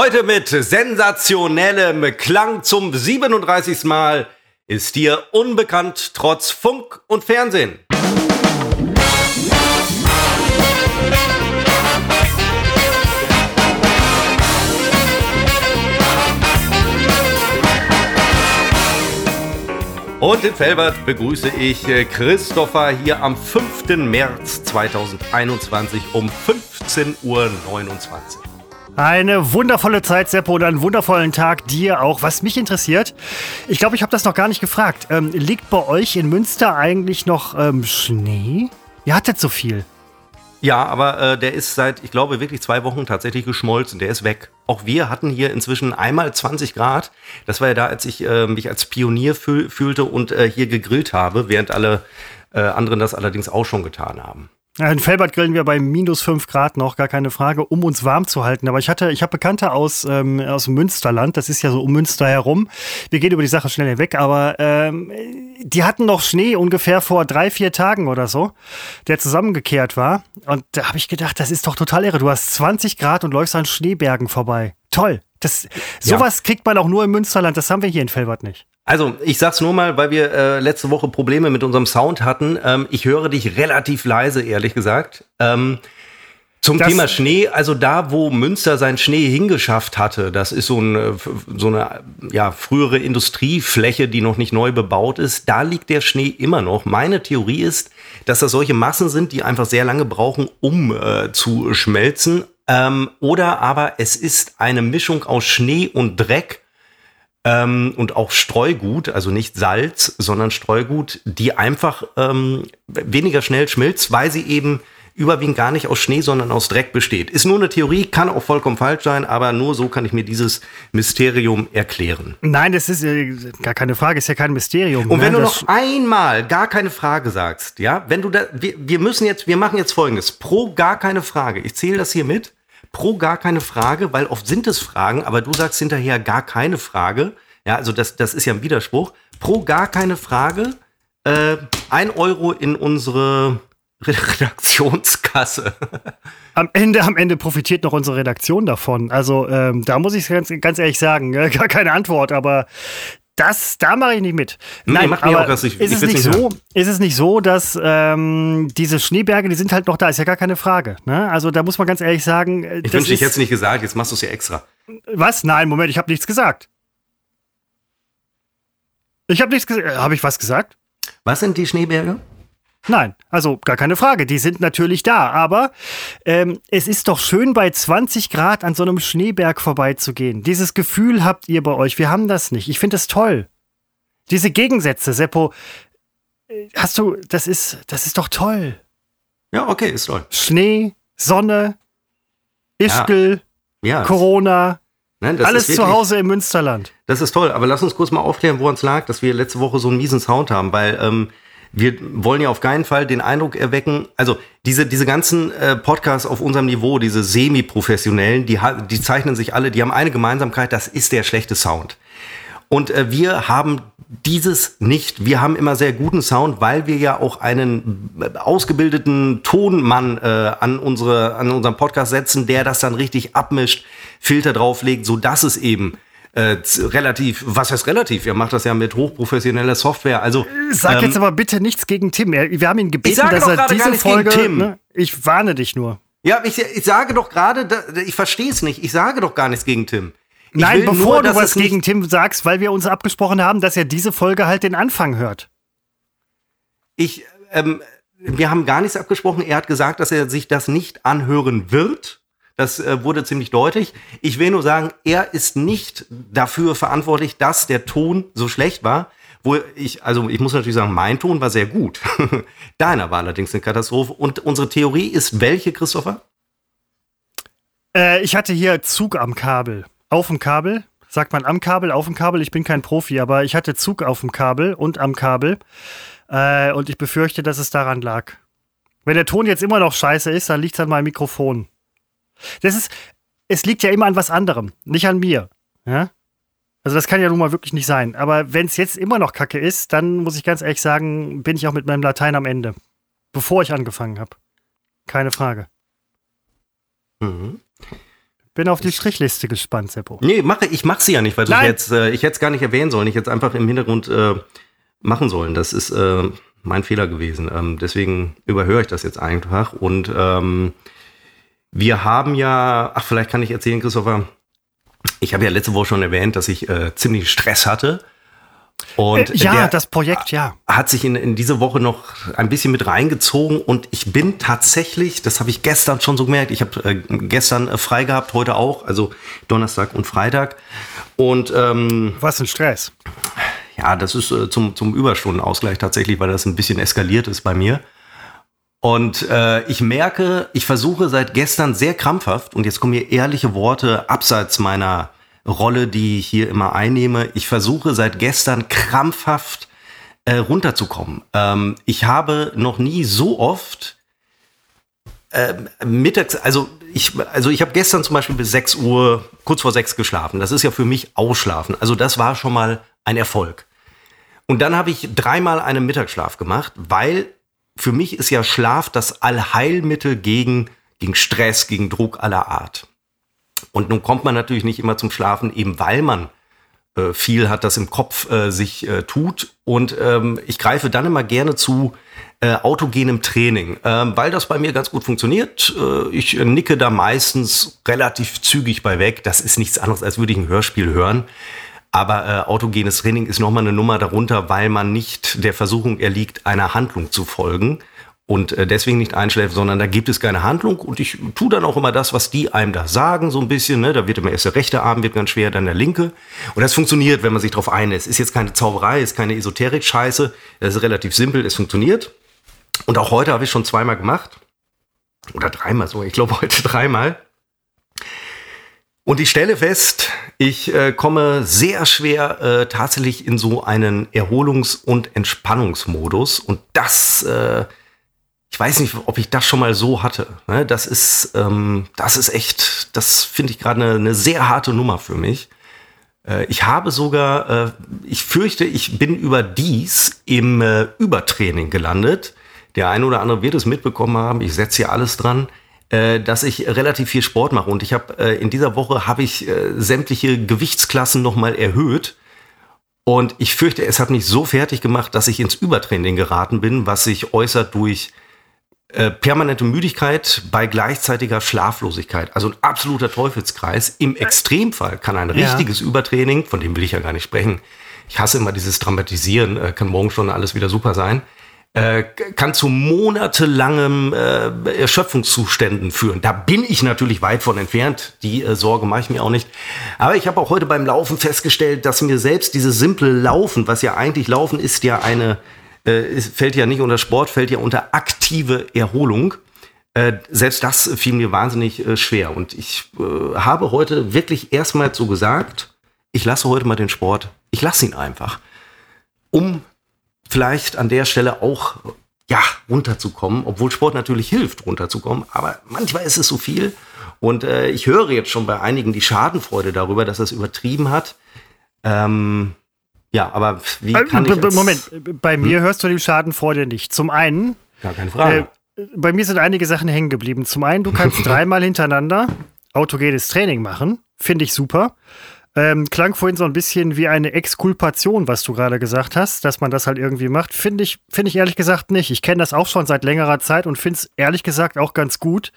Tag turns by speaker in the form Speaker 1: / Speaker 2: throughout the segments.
Speaker 1: Heute mit sensationellem Klang zum 37. Mal ist dir unbekannt trotz Funk und Fernsehen. Und in Felbert begrüße ich äh, Christopher hier am 5. März 2021 um 15.29 Uhr.
Speaker 2: Eine wundervolle Zeit, Seppo, und einen wundervollen Tag dir auch. Was mich interessiert, ich glaube, ich habe das noch gar nicht gefragt. Ähm, liegt bei euch in Münster eigentlich noch ähm, Schnee? Ihr hattet so viel.
Speaker 1: Ja, aber äh, der ist seit, ich glaube, wirklich zwei Wochen tatsächlich geschmolzen. Der ist weg. Auch wir hatten hier inzwischen einmal 20 Grad. Das war ja da, als ich äh, mich als Pionier fühl fühlte und äh, hier gegrillt habe, während alle äh, anderen das allerdings auch schon getan haben.
Speaker 2: In Felbert grillen wir bei minus 5 Grad noch, gar keine Frage, um uns warm zu halten. Aber ich hatte, ich habe Bekannte aus, ähm, aus Münsterland, das ist ja so um Münster herum. Wir gehen über die Sache schnell hinweg, aber ähm, die hatten noch Schnee ungefähr vor drei, vier Tagen oder so, der zusammengekehrt war. Und da habe ich gedacht, das ist doch total irre. Du hast 20 Grad und läufst an Schneebergen vorbei. Toll. Das, sowas ja. kriegt man auch nur im Münsterland. Das haben wir hier in Felbert nicht.
Speaker 1: Also, ich sag's nur mal, weil wir äh, letzte Woche Probleme mit unserem Sound hatten. Ähm, ich höre dich relativ leise, ehrlich gesagt. Ähm, zum das Thema Schnee, also da, wo Münster seinen Schnee hingeschafft hatte, das ist so, ein, so eine ja, frühere Industriefläche, die noch nicht neu bebaut ist, da liegt der Schnee immer noch. Meine Theorie ist, dass das solche Massen sind, die einfach sehr lange brauchen, um äh, zu schmelzen. Ähm, oder aber es ist eine Mischung aus Schnee und Dreck ähm, und auch Streugut, also nicht Salz, sondern Streugut, die einfach ähm, weniger schnell schmilzt, weil sie eben überwiegend gar nicht aus Schnee, sondern aus Dreck besteht. Ist nur eine Theorie, kann auch vollkommen falsch sein, aber nur so kann ich mir dieses Mysterium erklären.
Speaker 2: Nein, das ist äh, gar keine Frage, ist ja kein Mysterium.
Speaker 1: Und wenn ne? du noch einmal gar keine Frage sagst, ja, wenn du da, wir, wir müssen jetzt, wir machen jetzt folgendes, pro gar keine Frage, ich zähle das hier mit, pro gar keine Frage, weil oft sind es Fragen, aber du sagst hinterher gar keine Frage. Ja, also das, das ist ja ein Widerspruch. Pro gar keine Frage, äh, ein Euro in unsere Redaktionskasse.
Speaker 2: Am Ende, am Ende profitiert noch unsere Redaktion davon. Also ähm, da muss ich ganz, ganz ehrlich sagen, äh, gar keine Antwort, aber das, da mache ich nicht mit.
Speaker 1: Nein, macht aber auch das nicht,
Speaker 2: ist, es nicht so, ist es nicht so, dass ähm, diese Schneeberge, die sind halt noch da, ist ja gar keine Frage. Ne? Also da muss man ganz ehrlich sagen.
Speaker 1: Äh, ich wünschte, ich hätte es nicht gesagt, jetzt machst du es ja extra.
Speaker 2: Was? Nein, Moment, ich habe nichts gesagt. Ich habe nichts gesagt. Äh, habe ich was gesagt?
Speaker 1: Was sind die Schneeberge?
Speaker 2: Nein, also gar keine Frage. Die sind natürlich da. Aber ähm, es ist doch schön, bei 20 Grad an so einem Schneeberg vorbeizugehen. Dieses Gefühl habt ihr bei euch. Wir haben das nicht. Ich finde es toll. Diese Gegensätze, Seppo. Äh, hast du, das ist, das ist doch toll.
Speaker 1: Ja, okay, ist toll.
Speaker 2: Schnee, Sonne, Ischgl, ja. Ja, Corona. Nein, Alles wirklich, zu Hause im Münsterland.
Speaker 1: Das ist toll, aber lass uns kurz mal aufklären, woran es lag, dass wir letzte Woche so einen miesen Sound haben, weil ähm, wir wollen ja auf keinen Fall den Eindruck erwecken, also diese, diese ganzen äh, Podcasts auf unserem Niveau, diese semi-professionellen, die, die zeichnen sich alle, die haben eine Gemeinsamkeit, das ist der schlechte Sound. Und äh, wir haben dieses nicht. Wir haben immer sehr guten Sound, weil wir ja auch einen äh, ausgebildeten Tonmann äh, an, unsere, an unseren Podcast setzen, der das dann richtig abmischt, Filter drauflegt, so dass es eben äh, relativ, was heißt relativ? Er macht das ja mit hochprofessioneller Software. Also
Speaker 2: sag ähm, jetzt aber bitte nichts gegen Tim. Wir haben ihn gebeten, dass er diese Folge. Tim. Ne, ich warne dich nur.
Speaker 1: Ja, ich, ich sage doch gerade, ich verstehe es nicht. Ich sage doch gar nichts gegen Tim.
Speaker 2: Ich Nein, bevor nur, du was gegen Tim sagst, weil wir uns abgesprochen haben, dass er diese Folge halt den Anfang hört.
Speaker 1: Ich, ähm, wir haben gar nichts abgesprochen. Er hat gesagt, dass er sich das nicht anhören wird. Das äh, wurde ziemlich deutlich. Ich will nur sagen, er ist nicht dafür verantwortlich, dass der Ton so schlecht war. Wo ich, also ich muss natürlich sagen, mein Ton war sehr gut. Deiner war allerdings eine Katastrophe. Und unsere Theorie ist welche, Christopher?
Speaker 2: Äh, ich hatte hier Zug am Kabel. Auf dem Kabel. Sagt man am Kabel, auf dem Kabel. Ich bin kein Profi, aber ich hatte Zug auf dem Kabel und am Kabel. Äh, und ich befürchte, dass es daran lag. Wenn der Ton jetzt immer noch scheiße ist, dann liegt es an meinem Mikrofon. Das ist, es liegt ja immer an was anderem, nicht an mir. Ja? Also das kann ja nun mal wirklich nicht sein. Aber wenn es jetzt immer noch Kacke ist, dann muss ich ganz ehrlich sagen, bin ich auch mit meinem Latein am Ende. Bevor ich angefangen habe. Keine Frage.
Speaker 1: Mhm.
Speaker 2: bin auf die Strichliste gespannt, Seppo.
Speaker 1: Nee, mache, ich mache sie ja nicht, weil du jetzt, äh, ich hätte es gar nicht erwähnen sollen. Ich hätte es einfach im Hintergrund äh, machen sollen. Das ist äh, mein Fehler gewesen. Ähm, deswegen überhöre ich das jetzt einfach. Und ähm, wir haben ja, ach, vielleicht kann ich erzählen, Christopher, ich habe ja letzte Woche schon erwähnt, dass ich äh, ziemlich Stress hatte. Und
Speaker 2: äh, ja, das Projekt, ja.
Speaker 1: Hat sich in, in diese Woche noch ein bisschen mit reingezogen und ich bin tatsächlich, das habe ich gestern schon so gemerkt, ich habe äh, gestern äh, frei gehabt, heute auch, also Donnerstag und Freitag. Und ähm,
Speaker 2: was ein Stress.
Speaker 1: Ja, das ist äh, zum, zum Überstundenausgleich tatsächlich, weil das ein bisschen eskaliert ist bei mir. Und äh, ich merke, ich versuche seit gestern sehr krampfhaft, und jetzt kommen hier ehrliche Worte abseits meiner Rolle, die ich hier immer einnehme. Ich versuche seit gestern krampfhaft äh, runterzukommen. Ähm, ich habe noch nie so oft äh, mittags, also ich, also ich habe gestern zum Beispiel bis 6 Uhr, kurz vor 6 geschlafen. Das ist ja für mich Ausschlafen. Also das war schon mal ein Erfolg. Und dann habe ich dreimal einen Mittagsschlaf gemacht, weil für mich ist ja Schlaf das Allheilmittel gegen, gegen Stress, gegen Druck aller Art. Und nun kommt man natürlich nicht immer zum Schlafen, eben weil man äh, viel hat, das im Kopf äh, sich äh, tut. Und ähm, ich greife dann immer gerne zu äh, autogenem Training, ähm, weil das bei mir ganz gut funktioniert. Äh, ich nicke da meistens relativ zügig bei weg. Das ist nichts anderes, als würde ich ein Hörspiel hören. Aber äh, autogenes Training ist nochmal eine Nummer darunter, weil man nicht der Versuchung erliegt, einer Handlung zu folgen und äh, deswegen nicht einschläft, sondern da gibt es keine Handlung und ich tue dann auch immer das, was die einem da sagen, so ein bisschen. Ne? Da wird immer erst der rechte Arm wird ganz schwer, dann der linke. Und das funktioniert, wenn man sich darauf einlässt. Ist jetzt keine Zauberei, ist keine Esoterik-Scheiße. Das ist relativ simpel, es funktioniert. Und auch heute habe ich schon zweimal gemacht. Oder dreimal so, ich glaube heute dreimal. Und ich stelle fest, ich äh, komme sehr schwer äh, tatsächlich in so einen Erholungs- und Entspannungsmodus. Und das äh, ich weiß nicht, ob ich das schon mal so hatte. Ne? Das ist, ähm, das ist echt, das finde ich gerade eine, eine sehr harte Nummer für mich. Äh, ich habe sogar, äh, ich fürchte, ich bin überdies im äh, Übertraining gelandet. Der eine oder andere wird es mitbekommen haben. Ich setze hier alles dran dass ich relativ viel Sport mache und ich habe äh, in dieser Woche habe ich äh, sämtliche Gewichtsklassen noch mal erhöht und ich fürchte, es hat mich so fertig gemacht, dass ich ins Übertraining geraten bin, was sich äußert durch äh, permanente Müdigkeit bei gleichzeitiger Schlaflosigkeit. Also ein absoluter Teufelskreis. Im Extremfall kann ein richtiges ja. Übertraining, von dem will ich ja gar nicht sprechen, ich hasse immer dieses Dramatisieren, äh, kann morgen schon alles wieder super sein, äh, kann zu monatelangem äh, Erschöpfungszuständen führen. Da bin ich natürlich weit von entfernt. Die äh, Sorge mache ich mir auch nicht. Aber ich habe auch heute beim Laufen festgestellt, dass mir selbst dieses simple Laufen, was ja eigentlich Laufen ist, ja eine äh, fällt ja nicht unter Sport, fällt ja unter aktive Erholung. Äh, selbst das fiel mir wahnsinnig schwer. Und ich habe heute wirklich erstmals so gesagt, ich lasse heute mal den Sport, ich lasse ihn einfach. Um vielleicht an der Stelle auch ja, runterzukommen, obwohl Sport natürlich hilft, runterzukommen, aber manchmal ist es so viel. Und äh, ich höre jetzt schon bei einigen die Schadenfreude darüber, dass das übertrieben hat. Ähm, ja, aber wie äh, kann ich
Speaker 2: Moment, bei hm? mir hörst du die Schadenfreude nicht. Zum einen.
Speaker 1: Gar keine Frage.
Speaker 2: Äh, bei mir sind einige Sachen hängen geblieben. Zum einen, du kannst dreimal hintereinander autogenes Training machen. Finde ich super. Ähm, klang vorhin so ein bisschen wie eine Exkulpation, was du gerade gesagt hast, dass man das halt irgendwie macht. Finde ich, finde ich ehrlich gesagt nicht. Ich kenne das auch schon seit längerer Zeit und finde es ehrlich gesagt auch ganz gut.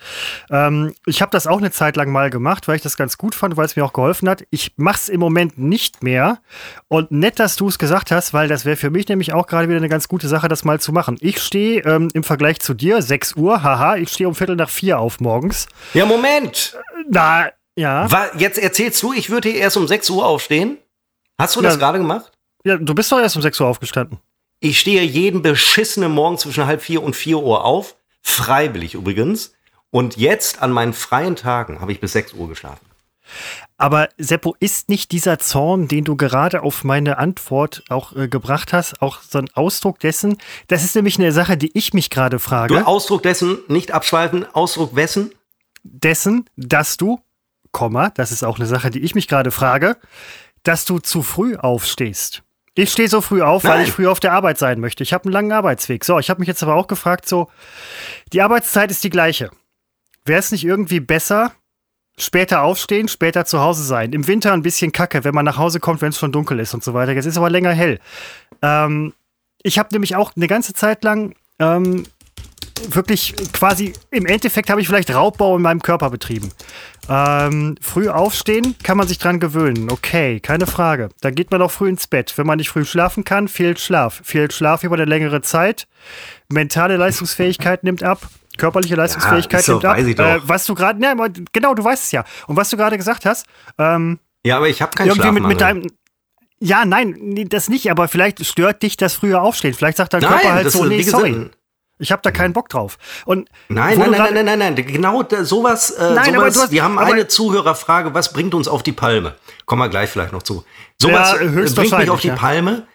Speaker 2: Ähm, ich habe das auch eine Zeit lang mal gemacht, weil ich das ganz gut fand, weil es mir auch geholfen hat. Ich mache es im Moment nicht mehr. Und nett, dass du es gesagt hast, weil das wäre für mich nämlich auch gerade wieder eine ganz gute Sache, das mal zu machen. Ich stehe ähm, im Vergleich zu dir, 6 Uhr, haha, ich stehe um Viertel nach vier auf morgens.
Speaker 1: Ja, Moment!
Speaker 2: Na, ja.
Speaker 1: War, jetzt erzählst du, ich würde hier erst um 6 Uhr aufstehen. Hast du das gerade gemacht?
Speaker 2: Ja, du bist doch erst um 6 Uhr aufgestanden.
Speaker 1: Ich stehe jeden beschissenen Morgen zwischen halb vier und vier Uhr auf. Freiwillig übrigens. Und jetzt an meinen freien Tagen habe ich bis 6 Uhr geschlafen.
Speaker 2: Aber Seppo, ist nicht dieser Zorn, den du gerade auf meine Antwort auch äh, gebracht hast, auch so ein Ausdruck dessen? Das ist nämlich eine Sache, die ich mich gerade frage.
Speaker 1: Du, Ausdruck dessen, nicht abschweifen, Ausdruck wessen?
Speaker 2: Dessen, dass du Komma, das ist auch eine Sache, die ich mich gerade frage, dass du zu früh aufstehst. Ich stehe so früh auf, Nein. weil ich früh auf der Arbeit sein möchte. Ich habe einen langen Arbeitsweg. So, ich habe mich jetzt aber auch gefragt, so, die Arbeitszeit ist die gleiche. Wäre es nicht irgendwie besser, später aufstehen, später zu Hause sein. Im Winter ein bisschen kacke, wenn man nach Hause kommt, wenn es schon dunkel ist und so weiter. Jetzt ist aber länger hell. Ähm, ich habe nämlich auch eine ganze Zeit lang ähm, wirklich quasi, im Endeffekt habe ich vielleicht Raubbau in meinem Körper betrieben. Ähm, früh aufstehen, kann man sich dran gewöhnen. Okay, keine Frage. Da geht man auch früh ins Bett. Wenn man nicht früh schlafen kann, fehlt Schlaf. Fehlt Schlaf über eine längere Zeit. Mentale Leistungsfähigkeit nimmt ab. Körperliche Leistungsfähigkeit ja, nimmt ab. Äh, was du gerade, ja, genau, du weißt es ja. Und was du gerade gesagt hast, ähm,
Speaker 1: ja, aber ich habe keinen
Speaker 2: irgendwie mit, mit deinem ja, nein, das nicht, aber vielleicht stört dich das frühe Aufstehen. Vielleicht sagt dein nein, Körper halt so, nee, sorry. Ich habe da keinen Bock drauf. Und
Speaker 1: nein, nein, nein, nein, nein, nein, nein, genau sowas. Äh, nein, sowas hast, wir haben eine Zuhörerfrage, was bringt uns auf die Palme? Kommen wir gleich vielleicht noch zu. Sowas ja, bringt mich auf die ja. Palme.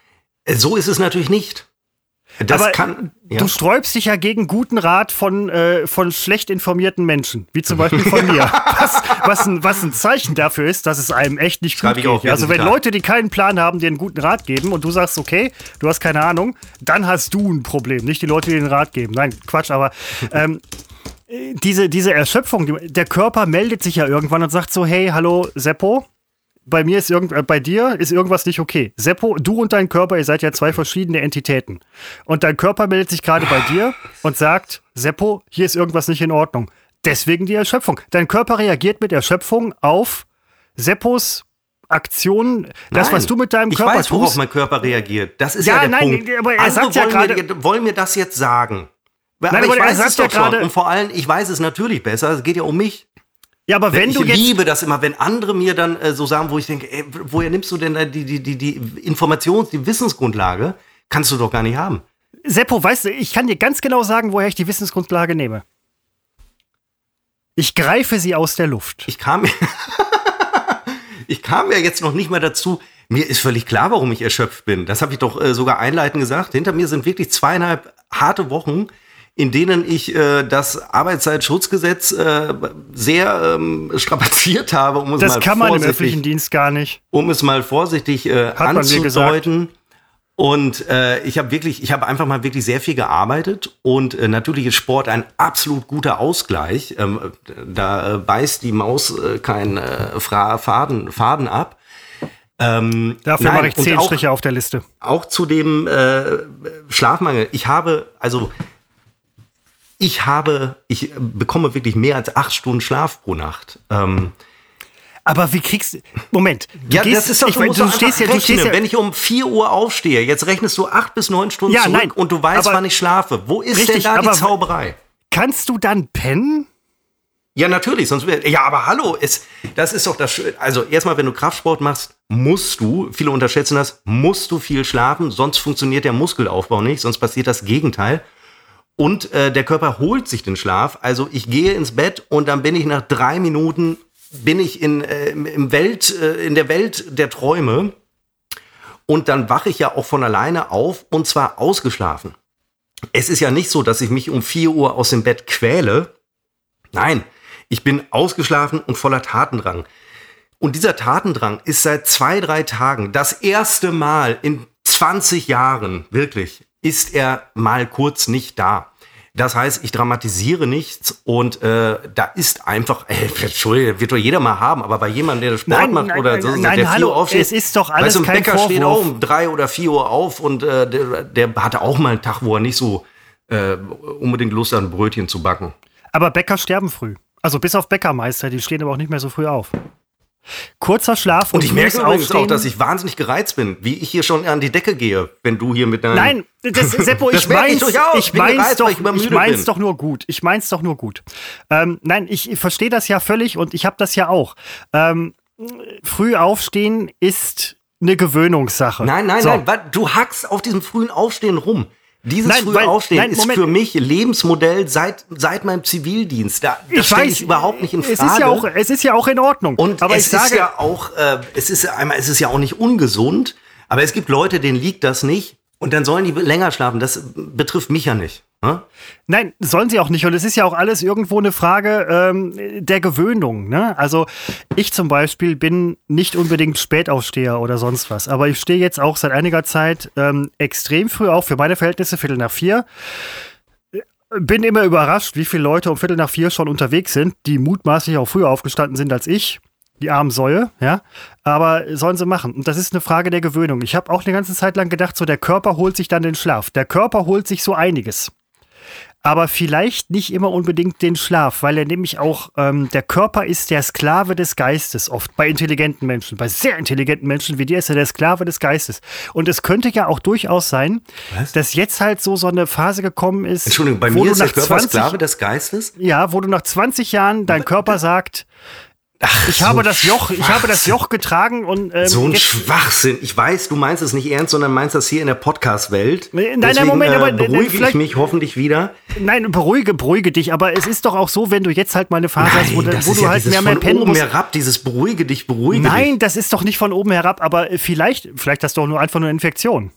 Speaker 1: Äh, so ist es natürlich nicht.
Speaker 2: Das Aber kann, ja. du sträubst dich ja gegen guten Rat von, äh, von schlecht informierten Menschen, wie zum Beispiel von mir. Was, was, ein, was ein Zeichen dafür ist, dass es einem echt nicht gut geht. Also wenn Leute, die keinen Plan haben, dir einen guten Rat geben und du sagst, okay, du hast keine Ahnung, dann hast du ein Problem, nicht die Leute, die den Rat geben. Nein, Quatsch, aber ähm, diese, diese Erschöpfung, der Körper meldet sich ja irgendwann und sagt so, hey, hallo Seppo, bei mir ist irgend, äh, bei dir ist irgendwas nicht okay. Seppo, du und dein Körper, ihr seid ja zwei verschiedene Entitäten. Und dein Körper meldet sich gerade bei dir und sagt, Seppo, hier ist irgendwas nicht in Ordnung. Deswegen die Erschöpfung. Dein Körper reagiert mit Erschöpfung auf Seppos Aktionen, das, was du mit deinem Körper tust.
Speaker 1: Ich weiß, worauf mein Körper reagiert. Das ist ja, ja der nein, Punkt. aber er Andere sagt ja gerade, wollen mir das jetzt sagen. Nein, aber, aber ich weiß es doch schon. Und vor allem, ich weiß es natürlich besser. Es geht ja um mich.
Speaker 2: Ja, aber wenn
Speaker 1: ich
Speaker 2: du
Speaker 1: jetzt. Ich liebe das immer, wenn andere mir dann äh, so sagen, wo ich denke, ey, woher nimmst du denn die, die, die, die Informations-, die Wissensgrundlage? Kannst du doch gar nicht haben.
Speaker 2: Seppo, weißt du, ich kann dir ganz genau sagen, woher ich die Wissensgrundlage nehme. Ich greife sie aus der Luft.
Speaker 1: Ich kam, ich kam ja jetzt noch nicht mal dazu. Mir ist völlig klar, warum ich erschöpft bin. Das habe ich doch äh, sogar einleitend gesagt. Hinter mir sind wirklich zweieinhalb harte Wochen, in denen ich äh, das Arbeitszeitschutzgesetz äh, sehr ähm, strapaziert habe,
Speaker 2: um es das mal kann man im öffentlichen Dienst gar nicht.
Speaker 1: Um es mal vorsichtig äh, anzudeuten. Und äh, ich habe wirklich, ich habe einfach mal wirklich sehr viel gearbeitet und äh, natürlich ist Sport ein absolut guter Ausgleich. Ähm, da äh, beißt die Maus äh, keinen äh, Faden, Faden ab.
Speaker 2: Ähm, Dafür mache ich zehn Striche auf der Liste.
Speaker 1: Auch zu dem äh, Schlafmangel. Ich habe, also ich habe, ich bekomme wirklich mehr als acht Stunden Schlaf pro Nacht. Ähm,
Speaker 2: aber wie kriegst du. Moment.
Speaker 1: Du ja, gehst, das ist doch, ich, du, du stehst ja, du stehst ja. Wenn ich um 4 Uhr aufstehe, jetzt rechnest du acht bis neun Stunden ja, zurück nein, und du weißt, wann ich schlafe. Wo ist richtig, denn da die Zauberei?
Speaker 2: Kannst du dann pennen?
Speaker 1: Ja, natürlich, sonst wäre. Ja, aber hallo, es, das ist doch das Schöne. Also, erstmal, wenn du Kraftsport machst, musst du, viele unterschätzen das, musst du viel schlafen, sonst funktioniert der Muskelaufbau nicht, sonst passiert das Gegenteil. Und äh, der Körper holt sich den Schlaf. Also ich gehe ins Bett und dann bin ich nach drei Minuten bin ich in, äh, im Welt, äh, in der Welt der Träume. Und dann wache ich ja auch von alleine auf und zwar ausgeschlafen. Es ist ja nicht so, dass ich mich um 4 Uhr aus dem Bett quäle. Nein, ich bin ausgeschlafen und voller Tatendrang. Und dieser Tatendrang ist seit zwei, drei Tagen das erste Mal in 20 Jahren, wirklich, ist er mal kurz nicht da. Das heißt, ich dramatisiere nichts und äh, da ist einfach, äh, Entschuldigung, wird doch jeder mal haben, aber bei jemandem, der Sport nein, macht nein, oder so,
Speaker 2: nein, der hallo, 4 Uhr aufsteht,
Speaker 1: es ist doch alles weißt, kein Bäcker Vorwurf. steht auch um drei oder vier Uhr auf und äh, der, der hatte auch mal einen Tag, wo er nicht so äh, unbedingt Lust hat, ein Brötchen zu backen.
Speaker 2: Aber Bäcker sterben früh. Also bis auf Bäckermeister, die stehen aber auch nicht mehr so früh auf. Kurzer Schlaf
Speaker 1: und, und ich merke übrigens auch, dass ich wahnsinnig gereizt bin, wie ich hier schon an die Decke gehe, wenn du hier mit deinem
Speaker 2: Nein, das, Seppo, ich mein's, ich, ich mein's doch, ich, ich mein's doch nur gut. Ich mein's doch nur gut. Ähm, nein, ich verstehe das ja völlig und ich habe das ja auch. Ähm, früh aufstehen ist eine Gewöhnungssache.
Speaker 1: Nein, nein, so. nein, du hackst auf diesem frühen Aufstehen rum. Dieses nein, frühe weil, Aufstehen nein, ist für mich Lebensmodell seit, seit meinem Zivildienst. Da, das ich weiß, ich überhaupt nicht in Frage.
Speaker 2: Es ist ja auch, es ist ja auch in Ordnung.
Speaker 1: Und aber es ist ja auch, äh, es ist einmal, es ist ja auch nicht ungesund. Aber es gibt Leute, denen liegt das nicht. Und dann sollen die länger schlafen. Das betrifft mich ja nicht. Hm?
Speaker 2: Nein, sollen sie auch nicht. Und es ist ja auch alles irgendwo eine Frage ähm, der Gewöhnung. Ne? Also ich zum Beispiel bin nicht unbedingt Spätaufsteher oder sonst was. Aber ich stehe jetzt auch seit einiger Zeit ähm, extrem früh auf. Für meine Verhältnisse Viertel nach vier. bin immer überrascht, wie viele Leute um Viertel nach vier schon unterwegs sind, die mutmaßlich auch früher aufgestanden sind als ich. Die armen Säue, ja. Aber sollen sie machen. Und das ist eine Frage der Gewöhnung. Ich habe auch eine ganze Zeit lang gedacht, so der Körper holt sich dann den Schlaf. Der Körper holt sich so einiges aber vielleicht nicht immer unbedingt den Schlaf, weil er nämlich auch, ähm, der Körper ist der Sklave des Geistes, oft bei intelligenten Menschen. Bei sehr intelligenten Menschen wie dir ist er der Sklave des Geistes. Und es könnte ja auch durchaus sein, Was? dass jetzt halt so so eine Phase gekommen ist.
Speaker 1: Entschuldigung, bei mir ist der Körper 20, Sklave des Geistes?
Speaker 2: Ja, wo du nach 20 Jahren dein Körper sagt, Ach, ich so habe das Joch, ich habe das Joch getragen und
Speaker 1: ähm, so ein Schwachsinn. Ich weiß, du meinst es nicht ernst, sondern meinst das hier in der Podcast-Welt.
Speaker 2: Nein, nein, Moment, aber
Speaker 1: äh, beruhige ich mich hoffentlich wieder.
Speaker 2: Nein, beruhige, beruhige dich. Aber es ist doch auch so, wenn du jetzt halt mal eine Phase nein, hast, wo, wo du
Speaker 1: ja
Speaker 2: halt mehr mehr pennen
Speaker 1: musst. herab, dieses beruhige dich, beruhige
Speaker 2: nein,
Speaker 1: dich.
Speaker 2: Nein, das ist doch nicht von oben herab. Aber vielleicht, vielleicht hast du auch nur einfach nur eine Infektion.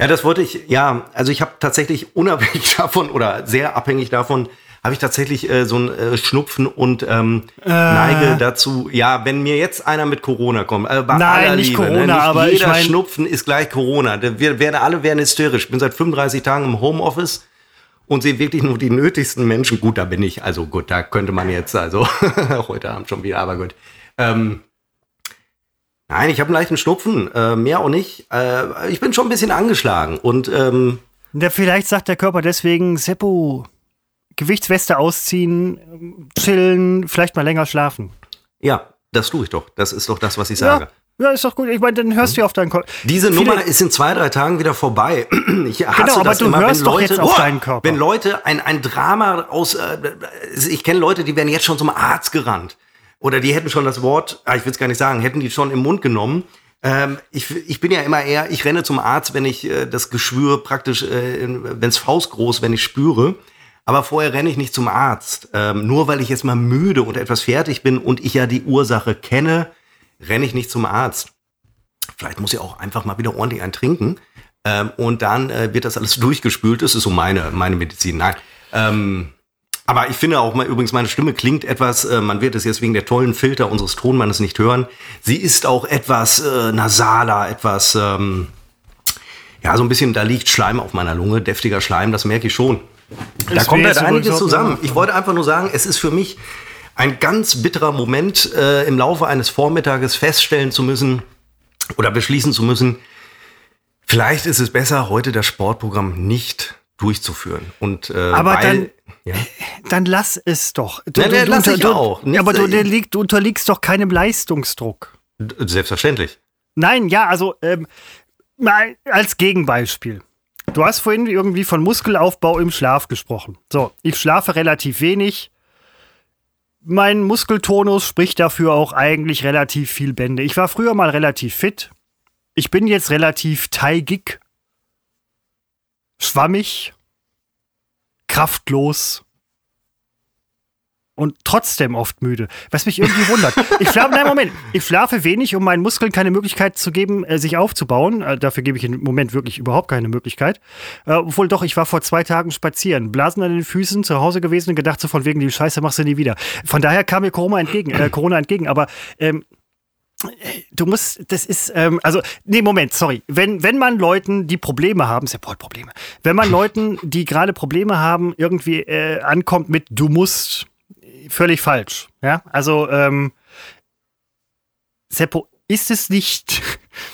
Speaker 1: Ja, das wollte ich. Ja, also ich habe tatsächlich unabhängig davon oder sehr abhängig davon habe ich tatsächlich äh, so ein äh, Schnupfen und ähm, äh. neige dazu, ja, wenn mir jetzt einer mit Corona kommt,
Speaker 2: äh, bei Nein, aller nicht Liebe, Corona, ne? nicht aber
Speaker 1: jeder
Speaker 2: ich mein
Speaker 1: Schnupfen ist gleich Corona. Wir werden alle werden hysterisch. Ich bin seit 35 Tagen im Homeoffice und sehe wirklich nur die nötigsten Menschen. Gut, da bin ich. Also gut, da könnte man jetzt, also heute Abend schon wieder, aber gut. Ähm, nein, ich habe einen leichten Schnupfen, äh, mehr auch nicht. Äh, ich bin schon ein bisschen angeschlagen und ähm,
Speaker 2: ja, vielleicht sagt der Körper deswegen, Seppo, Gewichtsweste ausziehen, chillen, vielleicht mal länger schlafen.
Speaker 1: Ja, das tue ich doch. Das ist doch das, was ich sage.
Speaker 2: Ja, ja ist doch gut. Ich meine, dann hörst du ja auf deinen Körper.
Speaker 1: Diese Viele Nummer ist in zwei, drei Tagen wieder vorbei.
Speaker 2: Ich hasse genau, aber das du immer, hörst wenn Leute, doch jetzt auf oh, deinen Körper.
Speaker 1: Wenn Leute ein, ein Drama aus, äh, ich kenne Leute, die werden jetzt schon zum Arzt gerannt. Oder die hätten schon das Wort, ah, ich will es gar nicht sagen, hätten die schon im Mund genommen. Ähm, ich, ich bin ja immer eher, ich renne zum Arzt, wenn ich äh, das Geschwür praktisch, äh, wenn es faustgroß, wenn ich spüre. Aber vorher renne ich nicht zum Arzt. Ähm, nur weil ich jetzt mal müde und etwas fertig bin und ich ja die Ursache kenne, renne ich nicht zum Arzt. Vielleicht muss ich auch einfach mal wieder ordentlich ein trinken. Ähm, und dann äh, wird das alles durchgespült. Das ist so meine, meine Medizin. Nein. Ähm, aber ich finde auch mal, übrigens, meine Stimme klingt etwas, äh, man wird es jetzt wegen der tollen Filter unseres Tonmannes nicht hören. Sie ist auch etwas äh, nasaler, etwas, ähm, ja, so ein bisschen, da liegt Schleim auf meiner Lunge, deftiger Schleim, das merke ich schon. Da kommt halt einiges zusammen. Ich wollte einfach nur sagen, es ist für mich ein ganz bitterer Moment, äh, im Laufe eines Vormittages feststellen zu müssen oder beschließen zu müssen, vielleicht ist es besser, heute das Sportprogramm nicht durchzuführen. Und, äh,
Speaker 2: aber weil, dann, ja? dann lass es doch.
Speaker 1: Du, nein, nein, du, lass du, ich
Speaker 2: du,
Speaker 1: auch.
Speaker 2: Nicht, aber du, du unterliegst doch keinem Leistungsdruck.
Speaker 1: Selbstverständlich.
Speaker 2: Nein, ja, also ähm, mal als Gegenbeispiel. Du hast vorhin irgendwie von Muskelaufbau im Schlaf gesprochen. So, ich schlafe relativ wenig. Mein Muskeltonus spricht dafür auch eigentlich relativ viel Bände. Ich war früher mal relativ fit. Ich bin jetzt relativ teigig, schwammig, kraftlos und trotzdem oft müde. Was mich irgendwie wundert. Ich schlafe, nein, Moment. Ich schlafe wenig, um meinen Muskeln keine Möglichkeit zu geben, äh, sich aufzubauen. Äh, dafür gebe ich im Moment wirklich überhaupt keine Möglichkeit. Äh, obwohl doch, ich war vor zwei Tagen spazieren, Blasen an den Füßen, zu Hause gewesen und gedacht, so von wegen, die Scheiße machst du nie wieder. Von daher kam mir Corona entgegen, äh, Corona entgegen. Aber ähm, Du musst, das ist, ähm, also, nee, Moment, sorry. Wenn, wenn man Leuten, die Probleme haben, Support-Probleme, wenn man Leuten, die gerade Probleme haben, irgendwie äh, ankommt mit, du musst, völlig falsch. Ja, also ähm, Seppo, ist es nicht?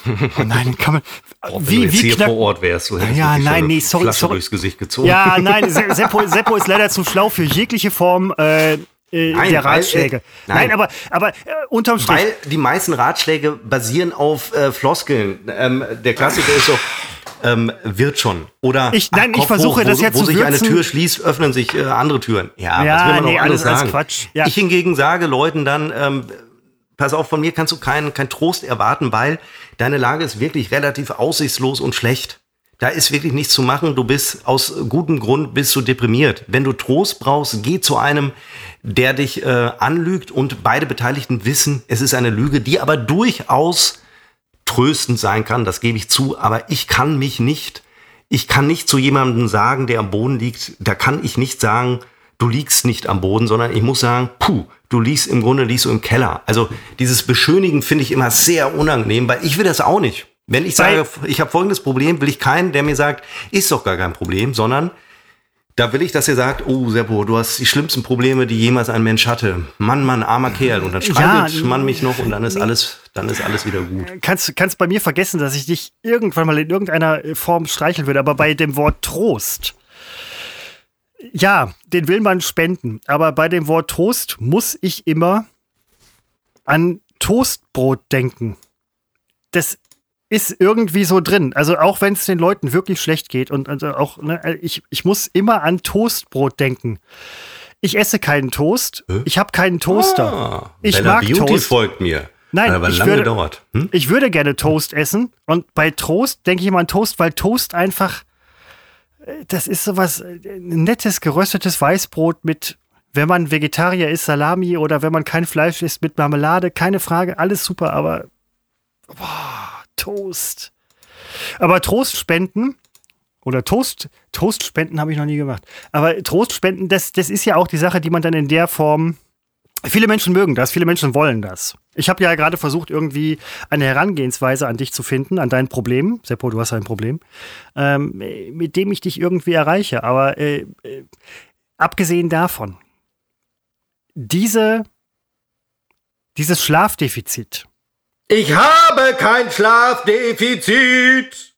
Speaker 1: oh nein, kann man. Oh, wie, wenn du wie hier vor Ort wärst, du
Speaker 2: hättest ja, nein, nee, sorry,
Speaker 1: Flasche
Speaker 2: sorry.
Speaker 1: durchs Gesicht gezogen.
Speaker 2: Ja, nein, Seppo, Seppo ist leider zu schlau für jegliche Form äh, äh nein, der Ratschläge. Weil, äh, nein. nein. aber, aber äh, unterm Strich.
Speaker 1: Weil die meisten Ratschläge basieren auf äh, Floskeln. Ähm, der Klassiker ist so, ähm, wird schon. Oder
Speaker 2: ich, nein, ach, ich versuche hoch, wo, das jetzt
Speaker 1: Wo
Speaker 2: sich
Speaker 1: eine Tür schließt, öffnen sich äh, andere Türen.
Speaker 2: Ja, ja was will man nee, alles, alles sagen?
Speaker 1: Quatsch. Ja. Ich hingegen sage Leuten dann, ähm, pass auf, von mir kannst du keinen kein Trost erwarten, weil deine Lage ist wirklich relativ aussichtslos und schlecht. Da ist wirklich nichts zu machen. Du bist aus gutem Grund bist du deprimiert. Wenn du Trost brauchst, geh zu einem, der dich äh, anlügt und beide Beteiligten wissen, es ist eine Lüge, die aber durchaus tröstend sein kann, das gebe ich zu, aber ich kann mich nicht, ich kann nicht zu jemandem sagen, der am Boden liegt, da kann ich nicht sagen, du liegst nicht am Boden, sondern ich muss sagen, puh, du liegst im Grunde liegst du im Keller. Also dieses Beschönigen finde ich immer sehr unangenehm, weil ich will das auch nicht. Wenn ich sage, ich habe folgendes Problem, will ich keinen, der mir sagt, ist doch gar kein Problem, sondern Da will ich, dass ihr sagt, oh Seppo, du hast die schlimmsten Probleme, die jemals ein Mensch hatte. Mann, Mann, armer Kerl. Und dann streitet ja, man mich noch und dann ist alles, dann ist alles wieder gut.
Speaker 2: Kannst, kannst bei mir vergessen, dass ich dich irgendwann mal in irgendeiner Form streicheln würde, aber bei dem Wort Trost. Ja, den will man spenden. Aber bei dem Wort Trost muss ich immer an Toastbrot denken. Das ist irgendwie so drin. Also auch wenn es den Leuten wirklich schlecht geht und also auch, ne, ich, ich muss immer an Toastbrot denken. Ich esse keinen Toast. Äh? Ich habe keinen Toaster. Ah,
Speaker 1: ich Bella mag Beauty Toast. folgt mir.
Speaker 2: Nein, aber ich lange würde, dauert. Hm? Ich würde gerne Toast essen und bei Toast denke ich immer an Toast, weil Toast einfach äh, das ist sowas äh, nettes geröstetes Weißbrot mit wenn man Vegetarier ist, Salami oder wenn man kein Fleisch isst mit Marmelade, keine Frage, alles super, aber boah, Toast. Aber Trostspenden oder Toast, Toastspenden habe ich noch nie gemacht. Aber Trostspenden, das, das ist ja auch die Sache, die man dann in der Form. Viele Menschen mögen das, viele Menschen wollen das. Ich habe ja gerade versucht, irgendwie eine Herangehensweise an dich zu finden, an dein Problem. Seppo, du hast ein Problem, ähm, mit dem ich dich irgendwie erreiche. Aber äh, äh, abgesehen davon, diese, dieses Schlafdefizit,
Speaker 1: ich habe kein Schlafdefizit.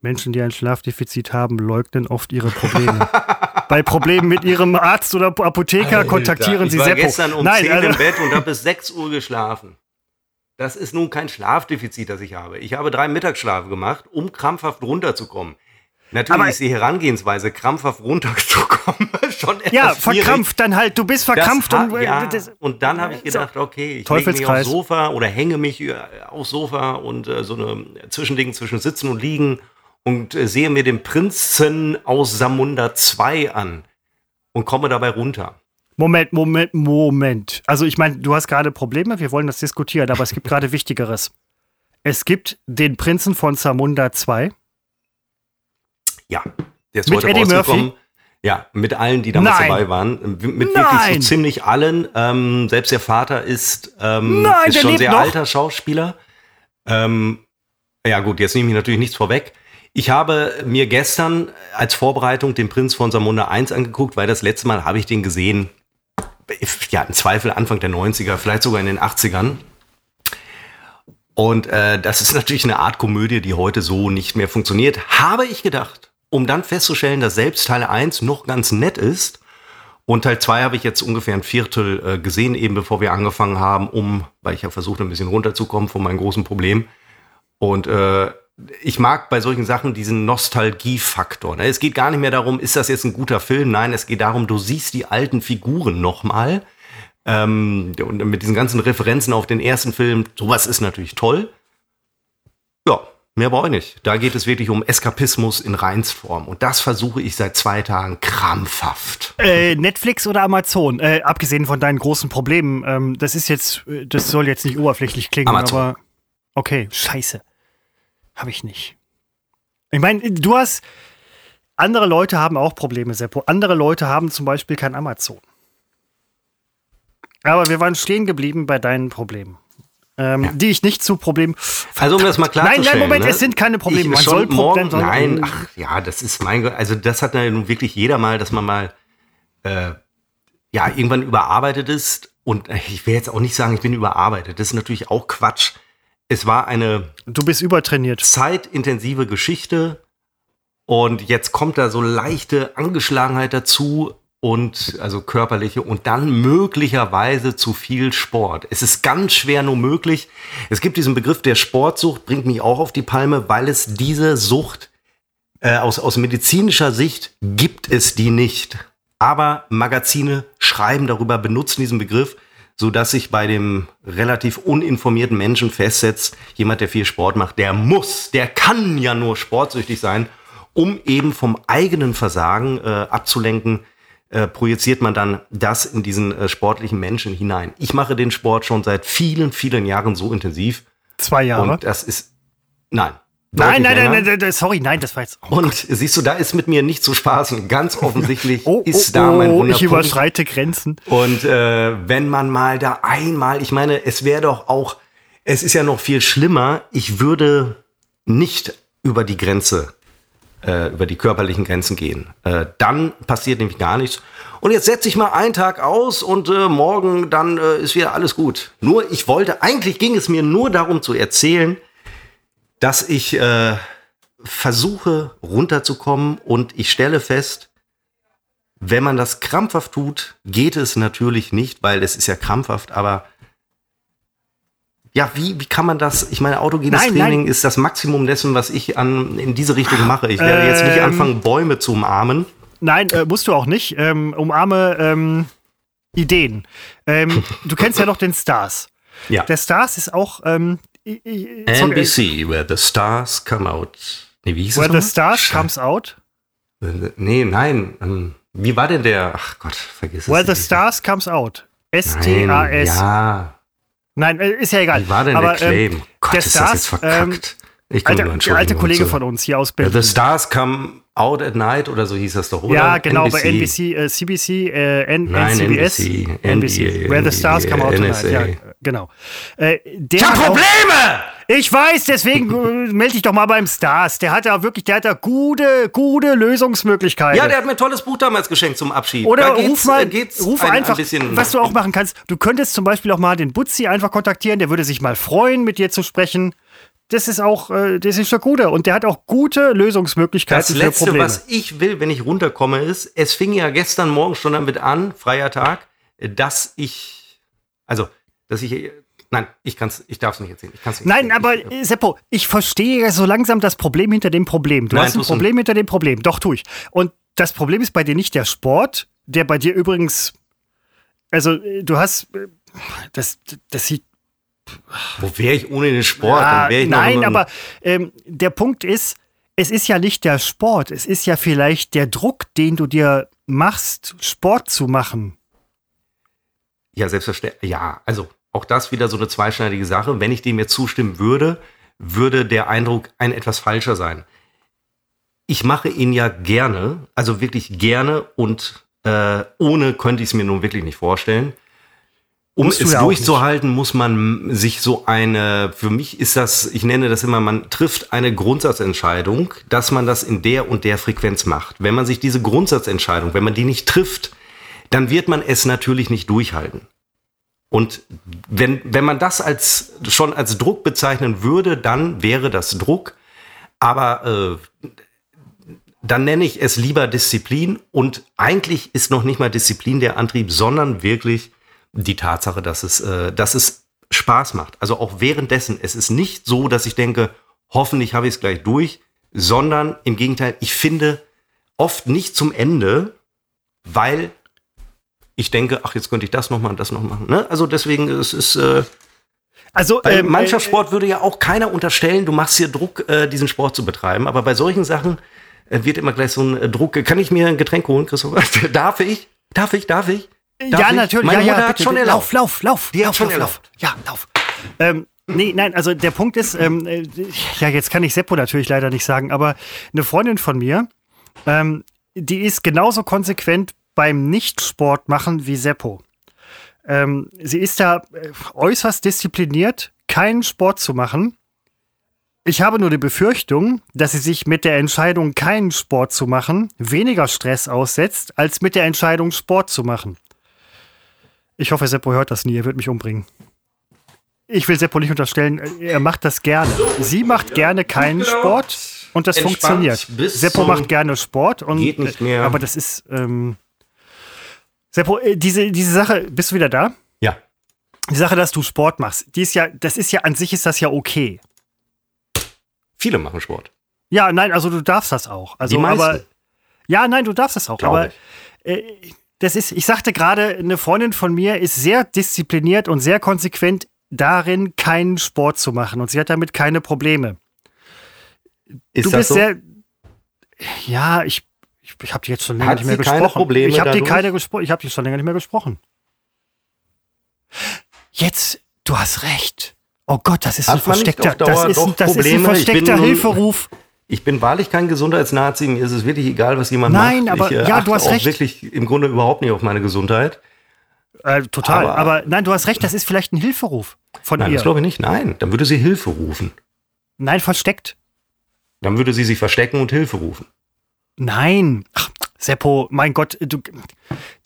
Speaker 2: Menschen, die ein Schlafdefizit haben, leugnen oft ihre Probleme. Bei Problemen mit ihrem Arzt oder Apotheker Alter, kontaktieren sie Seppo.
Speaker 1: Ich war gestern um Nein, 10 also im Bett und habe bis 6 Uhr geschlafen. Das ist nun kein Schlafdefizit, das ich habe. Ich habe drei Mittagsschlafe gemacht, um krampfhaft runterzukommen. Natürlich aber ist die Herangehensweise, krampfhaft runterzukommen, schon etwas
Speaker 2: Ja, verkrampft dann halt. Du bist verkrampft.
Speaker 1: Das, und, ja, das, und dann habe ich gedacht, okay, ich lege mich aufs Sofa oder hänge mich äh, aufs Sofa und äh, so eine Zwischending zwischen Sitzen und Liegen und äh, sehe mir den Prinzen aus Samunda 2 an und komme dabei runter.
Speaker 2: Moment, Moment, Moment. Also ich meine, du hast gerade Probleme, wir wollen das diskutieren, aber es gibt gerade Wichtigeres. Es gibt den Prinzen von Samunda 2
Speaker 1: ja, der ist mit heute Eddie rausgekommen. Murphy? Ja, mit allen, die damals Nein. dabei waren. Mit Nein. wirklich so ziemlich allen. Ähm, selbst der Vater ist, ähm, Nein, ist schon sehr noch. alter Schauspieler. Ähm, ja gut, jetzt nehme ich natürlich nichts vorweg. Ich habe mir gestern als Vorbereitung den Prinz von Samunda 1 angeguckt, weil das letzte Mal habe ich den gesehen, ja, im Zweifel Anfang der 90er, vielleicht sogar in den 80ern. Und äh, das ist natürlich eine Art Komödie, die heute so nicht mehr funktioniert, habe ich gedacht um dann festzustellen, dass selbst Teil 1 noch ganz nett ist. Und Teil 2 habe ich jetzt ungefähr ein Viertel äh, gesehen, eben bevor wir angefangen haben, um, weil ich ja versucht, ein bisschen runterzukommen von meinem großen Problem. Und äh, ich mag bei solchen Sachen diesen Nostalgiefaktor. Ne? Es geht gar nicht mehr darum, ist das jetzt ein guter Film? Nein, es geht darum, du siehst die alten Figuren nochmal. Ähm, und mit diesen ganzen Referenzen auf den ersten Film, sowas ist natürlich toll. Ja, Mehr brauche ich nicht. Da geht es wirklich um Eskapismus in Reinsform. Und das versuche ich seit zwei Tagen krampfhaft.
Speaker 2: Äh, Netflix oder Amazon? Äh, abgesehen von deinen großen Problemen. Ähm, das ist jetzt, äh, das soll jetzt nicht oberflächlich klingen, Amazon. aber. Okay, scheiße. Habe ich nicht. Ich meine, du hast. Andere Leute haben auch Probleme, Seppo. Andere Leute haben zum Beispiel kein Amazon. Aber wir waren stehen geblieben bei deinen Problemen ähm, ja. die ich nicht zu Problem.
Speaker 1: Also um das mal klarzustellen.
Speaker 2: Nein,
Speaker 1: nein,
Speaker 2: Moment, ne? es sind keine Probleme.
Speaker 1: Man soll morgen, Problem, Nein, ach ja, das ist mein Gott. Also das hat ja nun wirklich jeder mal, dass man mal äh, ja irgendwann überarbeitet ist. Und ich will jetzt auch nicht sagen, ich bin überarbeitet. Das ist natürlich auch Quatsch. Es war eine.
Speaker 2: Du bist übertrainiert.
Speaker 1: Zeitintensive Geschichte. Und jetzt kommt da so leichte Angeschlagenheit dazu und also körperliche und dann möglicherweise zu viel Sport. Es ist ganz schwer nur möglich. Es gibt diesen Begriff der Sportsucht, bringt mich auch auf die Palme, weil es diese Sucht äh, aus, aus medizinischer Sicht gibt es die nicht. Aber Magazine schreiben darüber, benutzen diesen Begriff, so dass sich bei dem relativ uninformierten Menschen festsetzt, jemand, der viel Sport macht, der muss, der kann ja nur sportsüchtig sein, um eben vom eigenen Versagen äh, abzulenken, äh, projiziert man dann das in diesen äh, sportlichen Menschen hinein. Ich mache den Sport schon seit vielen, vielen Jahren so intensiv.
Speaker 2: Zwei Jahre?
Speaker 1: Und das ist, nein.
Speaker 2: Nein, nein, nein, nein, nein, sorry, nein, das war jetzt.
Speaker 1: Oh und siehst du, da ist mit mir nicht zu spaßen. Ganz offensichtlich oh, oh, ist da mein
Speaker 2: Wunderpunkt. Ich überschreite Grenzen.
Speaker 1: Und äh, wenn man mal da einmal, ich meine, es wäre doch auch, es ist ja noch viel schlimmer, ich würde nicht über die Grenze äh, über die körperlichen Grenzen gehen. Äh, dann passiert nämlich gar nichts. Und jetzt setze ich mal einen Tag aus und äh, morgen dann äh, ist wieder alles gut. Nur ich wollte, eigentlich ging es mir nur darum zu erzählen, dass ich äh, versuche runterzukommen und ich stelle fest, wenn man das krampfhaft tut, geht es natürlich nicht, weil es ist ja krampfhaft, aber ja, wie, wie kann man das? Ich meine, autogenes
Speaker 2: Nein,
Speaker 1: Training
Speaker 2: nein.
Speaker 1: ist das Maximum dessen, was ich an, in diese Richtung mache. Ich werde jetzt nicht
Speaker 2: Ähm.
Speaker 1: anfangen, Bäume zu umarmen.
Speaker 2: Nein, äh, musst du auch nicht. Ähm, umarme ähm, Ideen. Ähm, du kennst ja noch den Stars.
Speaker 1: Ja.
Speaker 2: Der Stars ist auch. Ähm, i- i- sorry,
Speaker 1: NBC, where the stars come out. Nee, wie hieß
Speaker 2: Where
Speaker 1: es
Speaker 2: the
Speaker 1: nochmal?
Speaker 2: Stars comes out.
Speaker 1: Nee, nein. ähm, Wie war denn der? Ach Gott, vergiss
Speaker 2: Where
Speaker 1: es.
Speaker 2: the Stars comes out. S-T-A-S.
Speaker 1: Ja,
Speaker 2: Nein, äh, ist ja egal.
Speaker 1: wie war denn
Speaker 2: Aber,
Speaker 1: der
Speaker 2: ähm,
Speaker 1: Claim? Gott,
Speaker 2: der
Speaker 1: ist das jetzt
Speaker 2: Stars,
Speaker 1: verkackt. ich komme
Speaker 2: Alter,
Speaker 1: nur
Speaker 2: der alte Kollege von uns hier aus Berlin.
Speaker 1: The Stars come out at night oder so hieß das doch, oder?
Speaker 2: Ja, genau, bei NBC, äh, CBC, äh, N
Speaker 1: Nein,
Speaker 2: NCBS.
Speaker 1: NBC,
Speaker 2: NBC. Where the Stars come out tonight.
Speaker 1: NSA.
Speaker 2: Ja, genau. Äh,
Speaker 1: Ich hab Probleme!
Speaker 2: Ich weiß, deswegen äh, melde dich doch mal beim Stars. Der hat da wirklich, der hat da gute, gute Lösungsmöglichkeiten.
Speaker 1: Ja, der hat mir ein tolles Buch damals geschenkt zum Abschied.
Speaker 2: Oder ruf mal, ruf
Speaker 1: ein,
Speaker 2: einfach,
Speaker 1: ein bisschen.
Speaker 2: was du auch machen kannst. Du könntest zum Beispiel auch mal den Butzi einfach kontaktieren. Der würde sich mal freuen, mit dir zu sprechen. Das ist auch, äh, das ist der Gute. Und der hat auch gute Lösungsmöglichkeiten
Speaker 1: das
Speaker 2: für
Speaker 1: Letzte,
Speaker 2: Probleme.
Speaker 1: was ich will, wenn ich runterkomme, ist, es fing ja gestern Morgen schon damit an, freier Tag, dass ich, also, dass ich, nein, ich kann's, ich darf es nicht erzählen. Ich kann's nicht
Speaker 2: Nein,
Speaker 1: erzählen.
Speaker 2: aber
Speaker 1: ich,
Speaker 2: äh, Seppo, ich verstehe ja so langsam das Problem hinter dem Problem. Du
Speaker 1: Nein,
Speaker 2: hast ein Problem hinter dem Problem. Doch, tue ich. Und das Problem ist bei dir nicht der Sport, der bei dir übrigens, also äh, du hast, äh, das, das sieht
Speaker 1: Wo wäre ich ohne den Sport?
Speaker 2: Ja, nein, aber ähm, der Punkt ist, es ist ja nicht der Sport, es ist ja vielleicht der Druck, den du dir machst, Sport zu machen.
Speaker 1: Ja, selbstverständlich. Ja, also auch das wieder so eine zweischneidige Sache. Wenn ich dem jetzt zustimmen würde, würde der Eindruck ein etwas falscher sein. Ich mache ihn ja gerne, also wirklich gerne und äh, ohne könnte ich es mir nun wirklich nicht vorstellen. Um
Speaker 2: Musst du
Speaker 1: es
Speaker 2: auch
Speaker 1: durchzuhalten, muss man sich so eine, für mich ist das, ich nenne das immer, man trifft eine Grundsatzentscheidung, dass man das in der und der Frequenz macht. Wenn man sich diese Grundsatzentscheidung, wenn man die nicht trifft, dann wird man es natürlich nicht durchhalten. Und wenn, wenn man das als, schon als Druck bezeichnen würde, dann wäre das Druck. Aber äh, dann nenne ich es lieber Disziplin. Und eigentlich ist noch nicht mal Disziplin der Antrieb, sondern wirklich die Tatsache, dass es, äh, dass es Spaß macht. Also auch währenddessen. Es ist nicht so, dass ich denke, hoffentlich habe ich es gleich durch, sondern im Gegenteil, ich finde oft nicht zum Ende, weil ich denke, ach, jetzt könnte ich das noch mal und das noch machen. Ne? Also deswegen, es ist, äh,
Speaker 2: Also
Speaker 1: bei
Speaker 2: ähm,
Speaker 1: Mannschaftssport würde ja auch keiner unterstellen, du machst hier Druck, äh, diesen Sport zu betreiben. Aber bei solchen Sachen äh, wird immer gleich so ein äh, Druck. Kann ich mir ein Getränk holen, Christopher? darf ich? Darf ich? Darf ich?
Speaker 2: äh,
Speaker 1: Darf
Speaker 2: ja,
Speaker 1: ich?
Speaker 2: natürlich.
Speaker 1: Meine
Speaker 2: ja,
Speaker 1: Mutter
Speaker 2: ja,
Speaker 1: hat
Speaker 2: bitte,
Speaker 1: schon
Speaker 2: lauf,
Speaker 1: erlaubt.
Speaker 2: lauf, lauf.
Speaker 1: Die hat
Speaker 2: lauf,
Speaker 1: schon
Speaker 2: lauf,
Speaker 1: erlaubt.
Speaker 2: lauf. Ja, lauf. Ähm, nee, nein, also der Punkt ist, ähm, äh, ja, jetzt kann ich Seppo natürlich leider nicht sagen, aber eine Freundin von mir, ähm, die ist genauso konsequent beim Nicht-Sport machen wie Seppo. Ähm, sie ist da äh, äußerst diszipliniert, keinen Sport zu machen. Ich habe nur die Befürchtung, dass sie sich mit der Entscheidung, keinen Sport zu machen, weniger Stress aussetzt, als mit der Entscheidung, Sport zu machen. Ich hoffe, Seppo hört das nie, er wird mich umbringen. Ich will Seppo nicht unterstellen, er macht das gerne. Sie macht gerne keinen Sport und das
Speaker 1: Entspannt
Speaker 2: funktioniert. Seppo macht gerne Sport und
Speaker 1: Geht nicht mehr.
Speaker 2: aber das ist ähm, Seppo, äh, diese, diese Sache, bist du wieder da?
Speaker 1: Ja.
Speaker 2: Die Sache, dass du Sport machst, die ist ja, das ist ja an sich ist das ja okay.
Speaker 1: Viele machen Sport.
Speaker 2: Ja, nein, also du darfst das auch. Also,
Speaker 1: Die meisten.
Speaker 2: aber ja, nein, du darfst das auch.
Speaker 1: Glaub
Speaker 2: aber äh, das ist, ich sagte gerade, eine Freundin von mir ist sehr diszipliniert und sehr konsequent darin, keinen Sport zu machen und sie hat damit keine Probleme.
Speaker 1: Ist
Speaker 2: du
Speaker 1: das
Speaker 2: bist
Speaker 1: so?
Speaker 2: sehr, ja, ich, ich, ich habe dir jetzt schon länger
Speaker 1: Hat
Speaker 2: nicht mehr
Speaker 1: sie keine
Speaker 2: gesprochen.
Speaker 1: Probleme
Speaker 2: ich habe dir
Speaker 1: dadurch?
Speaker 2: keine gesprochen. Ich habe dir schon länger nicht mehr gesprochen. Jetzt, du hast recht. Oh Gott, das ist
Speaker 1: Hat
Speaker 2: ein versteckter, das ist, ein- das ist ein versteckter Hilferuf.
Speaker 1: Ich bin wahrlich kein Gesundheitsnazi. Mir ist es wirklich egal, was jemand
Speaker 2: Nein,
Speaker 1: macht.
Speaker 2: aber-
Speaker 1: ich, äh,
Speaker 2: ja, du hast
Speaker 1: auch
Speaker 2: recht.
Speaker 1: wirklich im Grunde überhaupt nicht auf meine Gesundheit.
Speaker 2: Äh, total.
Speaker 1: Aber-
Speaker 2: Aber, nein, du hast recht, das ist vielleicht ein Hilferuf von
Speaker 1: Nein,
Speaker 2: ihr.
Speaker 1: das glaube ich nicht. Nein, dann würde sie Hilfe rufen.
Speaker 2: Nein, versteckt.
Speaker 1: Dann würde sie sich verstecken und Hilfe rufen.
Speaker 2: Nein. Ach, Seppo, mein Gott, du,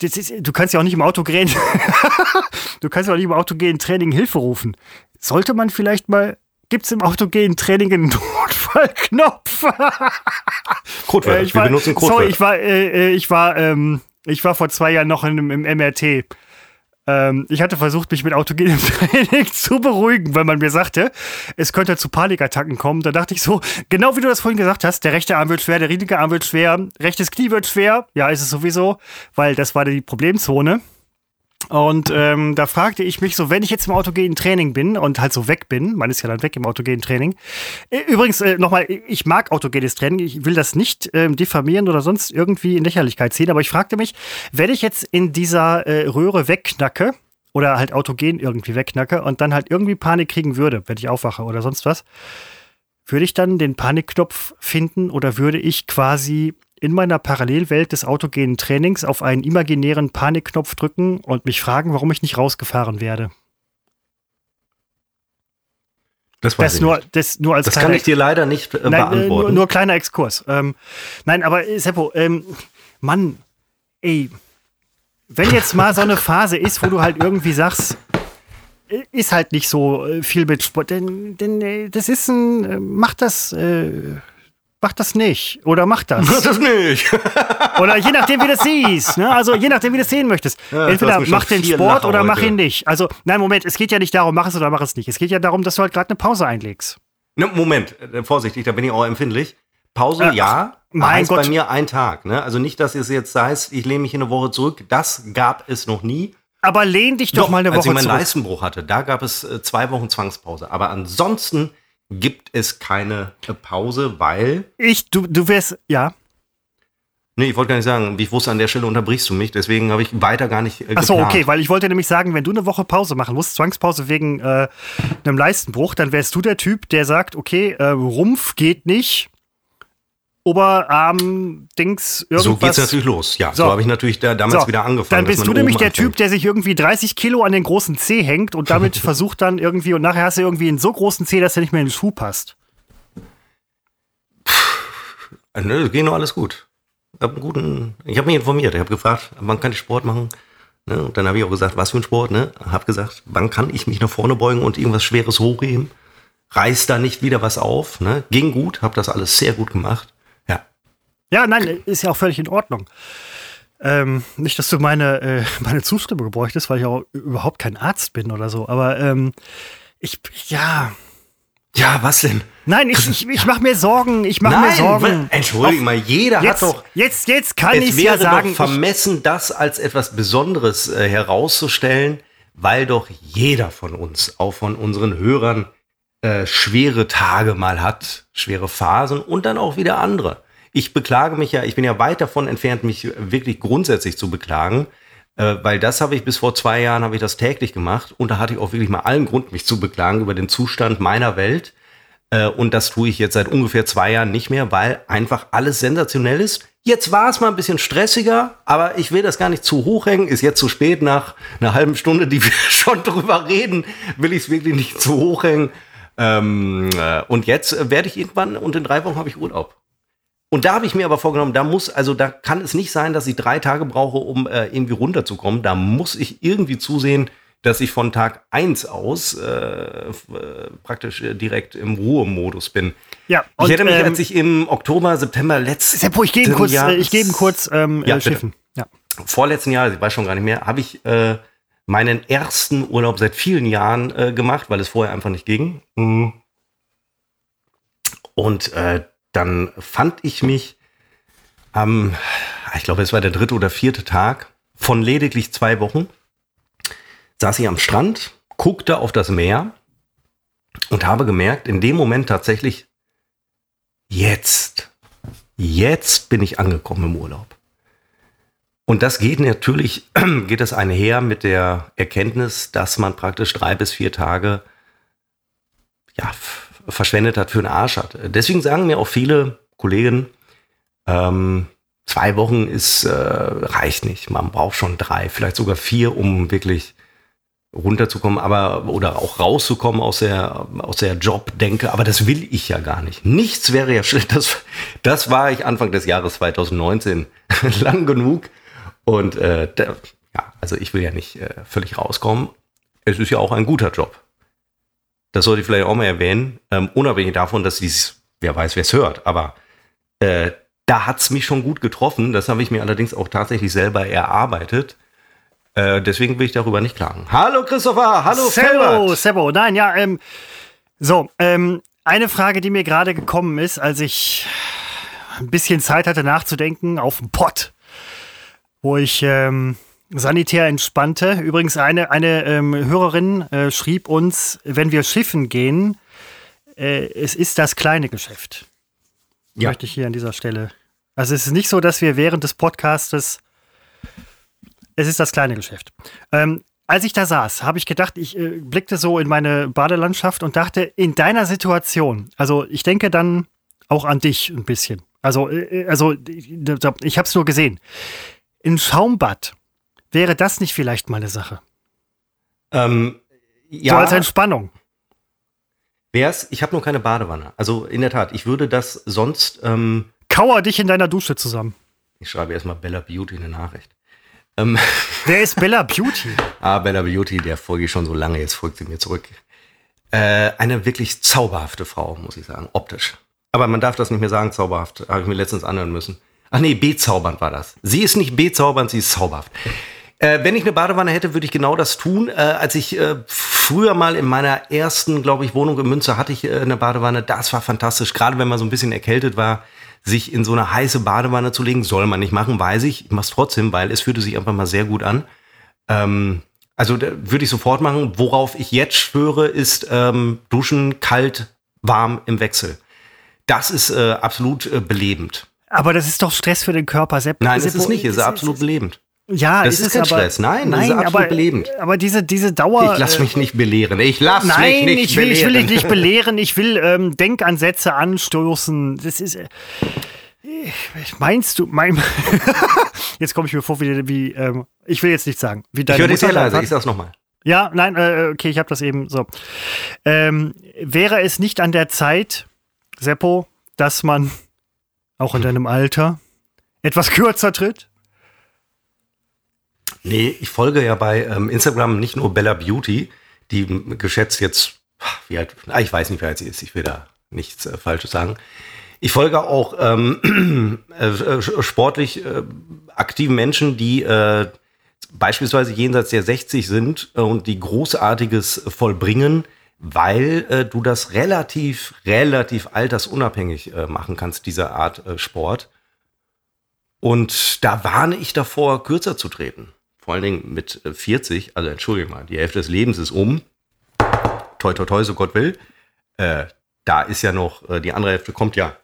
Speaker 2: ist, du kannst ja auch nicht im Auto gehen. du kannst ja auch nicht im Auto gehen Training Hilfe rufen. Sollte man vielleicht mal gibt es im autogenen Training einen Notfallknopf.
Speaker 1: Codewörter.
Speaker 2: Äh, ich war, Wir benutzen Codewörter. Sorry, ich war, äh, äh, ich war, ähm, ich war vor zwei Jahren noch in, im MRT. Ähm, ich hatte versucht, mich mit autogenem Training zu beruhigen, weil man mir sagte, es könnte zu Panikattacken kommen. Da dachte ich so, genau wie du das vorhin gesagt hast, der rechte Arm wird schwer, der linke Arm wird schwer, rechtes Knie wird schwer. Ja, ist es sowieso, weil das war die Problemzone. Und ähm, da fragte ich mich so, wenn ich jetzt im autogenen Training bin und halt so weg bin, man ist ja dann weg im autogenen Training. Äh, übrigens, äh, nochmal, ich mag autogenes Training, ich will das nicht ähm, diffamieren oder sonst irgendwie in Lächerlichkeit ziehen, aber ich fragte mich, wenn ich jetzt in dieser äh, Röhre wegknacke, oder halt autogen irgendwie wegknacke und dann halt irgendwie Panik kriegen würde, wenn ich aufwache oder sonst was, würde ich dann den Panikknopf finden oder würde ich quasi in meiner Parallelwelt des autogenen Trainings auf einen imaginären Panikknopf drücken und mich fragen, warum ich nicht rausgefahren werde.
Speaker 1: Das, das,
Speaker 2: nur, das nur
Speaker 1: Das kann ich dir leider nicht äh,
Speaker 2: nein, beantworten. Nur, nur, kleiner Exkurs. Ähm, nein, aber äh, Seppo, ähm, Mann, ey, wenn jetzt mal so eine Phase ist, wo du halt irgendwie sagst, äh, ist halt nicht so äh, viel mit Sport, denn, denn das ist ein, mach das, äh, mach das nicht. Oder mach das.
Speaker 1: Mach das nicht.
Speaker 2: oder je nachdem, wie du das siehst. Ne? Also je nachdem, wie du es sehen möchtest. Ja, Entweder mach den Sport oder mach ihn nicht. Also, nein, Moment, es geht ja nicht darum, mach es oder mach es nicht. Es geht ja darum, dass du halt gerade eine Pause einlegst.
Speaker 1: Ne, Moment, äh, vorsichtig, da bin ich auch empfindlich. Pause, äh, ja. Mein Gott. bei mir ein Tag. Ne? Also nicht, dass es jetzt heißt, ich lehne mich in eine Woche zurück. Das gab es noch nie.
Speaker 2: Aber lehn dich doch, doch mal eine Woche zurück.
Speaker 1: Als ich meinen Leistenbruch hatte, da gab es äh, zwei Wochen Zwangspause. Aber ansonsten gibt es keine Pause, weil.
Speaker 2: Ich, du, du wärst, ja.
Speaker 1: Nee, ich wollte gar nicht sagen, wie ich wusste, an der Stelle unterbrichst du mich, deswegen habe ich weiter gar nicht.
Speaker 2: Äh, Ach so, okay, weil ich wollte nämlich sagen, wenn du eine Woche Pause machen musst, Zwangspause wegen äh, einem Leistenbruch, dann wärst du der Typ, der sagt, okay, äh, Rumpf geht nicht, Oberarm, Dings,
Speaker 1: irgendwas. So geht's natürlich los. Ja, so, so habe ich natürlich da, damals so, wieder angefangen.
Speaker 2: Dann bist du nämlich der. Typ, der sich irgendwie 30 Kilo an den großen C hängt und damit versucht dann irgendwie, und nachher hast du irgendwie einen so großen C, dass der nicht mehr in den Schuh passt.
Speaker 1: Nö, das geht nur alles gut. Ich habe hab mich informiert. Ich habe gefragt, wann kann ich Sport machen? Ne? Und dann habe ich auch gesagt, was für ein Sport? Ne? Habe gesagt, wann kann ich mich nach vorne beugen und irgendwas Schweres hochheben? Reiß da nicht wieder was auf. Ne? Ging gut, habe das alles sehr gut gemacht.
Speaker 2: Ja, nein, ist ja auch völlig in Ordnung. Ähm, nicht, dass du meine, äh, meine Zustimmung bräuchtest, weil ich auch überhaupt kein Arzt bin oder so, aber ähm, ich, ja.
Speaker 1: Ja, was denn?
Speaker 2: Nein, ich, ich, ich mache mir Sorgen. Ich mache mir Sorgen.
Speaker 1: Entschuldigung mal, jeder
Speaker 2: jetzt,
Speaker 1: hat doch.
Speaker 2: Jetzt, jetzt kann ich ja sagen.
Speaker 1: Doch vermessen, das als etwas Besonderes äh, herauszustellen, weil doch jeder von uns, auch von unseren Hörern, äh, schwere Tage mal hat, schwere Phasen und dann auch wieder andere ich beklage mich ja, ich bin ja weit davon entfernt, mich wirklich grundsätzlich zu beklagen, äh, weil das habe ich bis vor zwei Jahren, habe ich das täglich gemacht und da hatte ich auch wirklich mal allen Grund, mich zu beklagen über den Zustand meiner Welt. Äh, und das tue ich jetzt seit ungefähr zwei Jahren nicht mehr, weil einfach alles sensationell ist. Jetzt war es mal ein bisschen stressiger, aber ich will das gar nicht zu hoch hängen. Ist jetzt zu spät nach einer halben Stunde, die wir schon drüber reden, will ich es wirklich nicht zu hoch hängen. Ähm, äh, und jetzt werde ich irgendwann und in drei Wochen habe ich Urlaub. Und da habe ich mir aber vorgenommen, da muss, also da kann es nicht sein, dass ich drei Tage brauche, um äh, irgendwie runterzukommen. Da muss ich irgendwie zusehen, dass ich von Tag eins aus äh, äh, praktisch äh, direkt im Ruhemodus bin.
Speaker 2: Ja,
Speaker 1: und, ich hätte mich, ähm, als ich im Oktober, September letzten
Speaker 2: Seppo, ich gebe kurz, Jahr, ich gebe kurz ähm, ja, schiffen.
Speaker 1: Ja. Vorletzten Jahr, ich weiß schon gar nicht mehr, habe ich äh, meinen ersten Urlaub seit vielen Jahren äh, gemacht, weil es vorher einfach nicht ging. Mhm. Und äh, dann fand ich mich am, ich glaube, es war der dritte oder vierte Tag von lediglich zwei Wochen, saß ich am Strand, guckte auf das Meer und habe gemerkt, in dem Moment tatsächlich, jetzt, jetzt bin ich angekommen im Urlaub. Und das geht natürlich, geht es einher mit der Erkenntnis, dass man praktisch drei bis vier Tage ja, verschwendet hat, für einen Arsch hat. Deswegen sagen mir auch viele Kollegen, ähm, zwei Wochen ist, äh, reicht nicht. Man braucht schon drei, vielleicht sogar vier, um wirklich runterzukommen, aber oder auch rauszukommen aus der aus der Jobdenke, aber das will ich ja gar nicht. Nichts wäre ja schlecht. Das, das war ich Anfang des Jahres 2019 lang genug und äh, da, ja, also ich will ja nicht äh, völlig rauskommen. Es ist ja auch ein guter Job. Das sollte ich vielleicht auch mal erwähnen, ähm, unabhängig davon, dass dies, wer weiß, wer es hört, aber äh, da hat's mich schon gut getroffen. Das habe ich mir allerdings auch tatsächlich selber erarbeitet. Äh, deswegen will ich darüber nicht klagen. Hallo Christopher, hallo
Speaker 2: Sebo, Sebo. Nein, ja, ähm, so, ähm, eine Frage, die mir gerade gekommen ist, als ich ein bisschen Zeit hatte nachzudenken auf dem Pott, wo ich ähm, sanitär entspannte. Übrigens, eine, eine ähm, Hörerin äh, schrieb uns, wenn wir schiffen gehen, äh, es ist das kleine Geschäft. Ja. Möchte ich hier an dieser Stelle also es ist nicht so, dass wir während des Podcastes, es ist das kleine Geschäft. Ähm, als ich da saß, habe ich gedacht, ich äh, blickte so in meine Badelandschaft und dachte, in deiner Situation, also ich denke dann auch an dich ein bisschen. Also, äh, also ich habe es nur gesehen. In Schaumbad wäre das nicht vielleicht mal eine Sache?
Speaker 1: Ähm, ja.
Speaker 2: So als Entspannung.
Speaker 1: Wär's, ich habe nur keine Badewanne. Also in der Tat, ich würde das sonst ähm,
Speaker 2: kauer dich in deiner Dusche zusammen.
Speaker 1: Ich schreibe erstmal Bella Beauty eine Nachricht.
Speaker 2: Ähm Wer ist Bella Beauty?
Speaker 1: ah, Bella Beauty, der folge ich schon so lange, jetzt folgt sie mir zurück. Äh, eine wirklich zauberhafte Frau, muss ich sagen, optisch. Aber man darf das nicht mehr sagen, zauberhaft. Habe ich mir letztens anhören müssen. Ach nee, bezaubernd war das. Sie ist nicht bezaubernd, sie ist zauberhaft. Äh, wenn ich eine Badewanne hätte, würde ich genau das tun. Äh, als ich äh, früher mal in meiner ersten, glaube ich, Wohnung in Münster hatte ich äh, eine Badewanne. Das war fantastisch. Gerade wenn man so ein bisschen erkältet war, sich in so eine heiße Badewanne zu legen, soll man nicht machen, weiß ich. Ich mache es trotzdem, weil es fühlte sich einfach mal sehr gut an. Ähm, also würde ich sofort machen. Worauf ich jetzt schwöre, ist ähm, Duschen kalt, warm im Wechsel. Das ist äh, absolut äh, belebend.
Speaker 2: Aber das ist doch Stress für den Körper.
Speaker 1: Sepp, Nein, Sepp, ist es nicht. Es ist, absolut belebend.
Speaker 2: Ja,
Speaker 1: das ist, ist kein aber, Stress. Nein, nein, das ist absolut
Speaker 2: aber,
Speaker 1: belebend.
Speaker 2: Aber diese, diese Dauer.
Speaker 1: Ich lass mich nicht belehren. Ich lass
Speaker 2: nein,
Speaker 1: mich nicht
Speaker 2: ich will,
Speaker 1: belehren.
Speaker 2: ich will dich nicht belehren. Ich will ähm, Denkansätze anstoßen. Das ist. Äh, Meinst du, mein. jetzt komme ich mir vor, wie. wie ähm, ich will jetzt nicht sagen. Wie
Speaker 1: deine ich höre dich sehr leise, ich sag's nochmal.
Speaker 2: Ja, nein, äh, okay, ich habe das eben so. Ähm, wäre es nicht an der Zeit, Seppo, dass man auch in deinem Alter etwas kürzer tritt?
Speaker 1: Nee, ich folge ja bei ähm, Instagram nicht nur Bella Beauty, die geschätzt jetzt, wie alt, ah, ich weiß nicht, alt sie ist, ich will da nichts äh, Falsches sagen. Ich folge auch ähm, äh, sportlich äh, aktiven Menschen, die äh, beispielsweise jenseits der 60 sind äh, und die Großartiges vollbringen, weil äh, du das relativ, relativ altersunabhängig äh, machen kannst, diese Art äh, Sport. Und da warne ich davor, kürzer zu treten. Vor allen Dingen mit 40, also entschuldige mal, die Hälfte des Lebens ist um. Toi, toi, toi, so Gott will. Äh, da ist ja noch, äh, die andere Hälfte kommt ja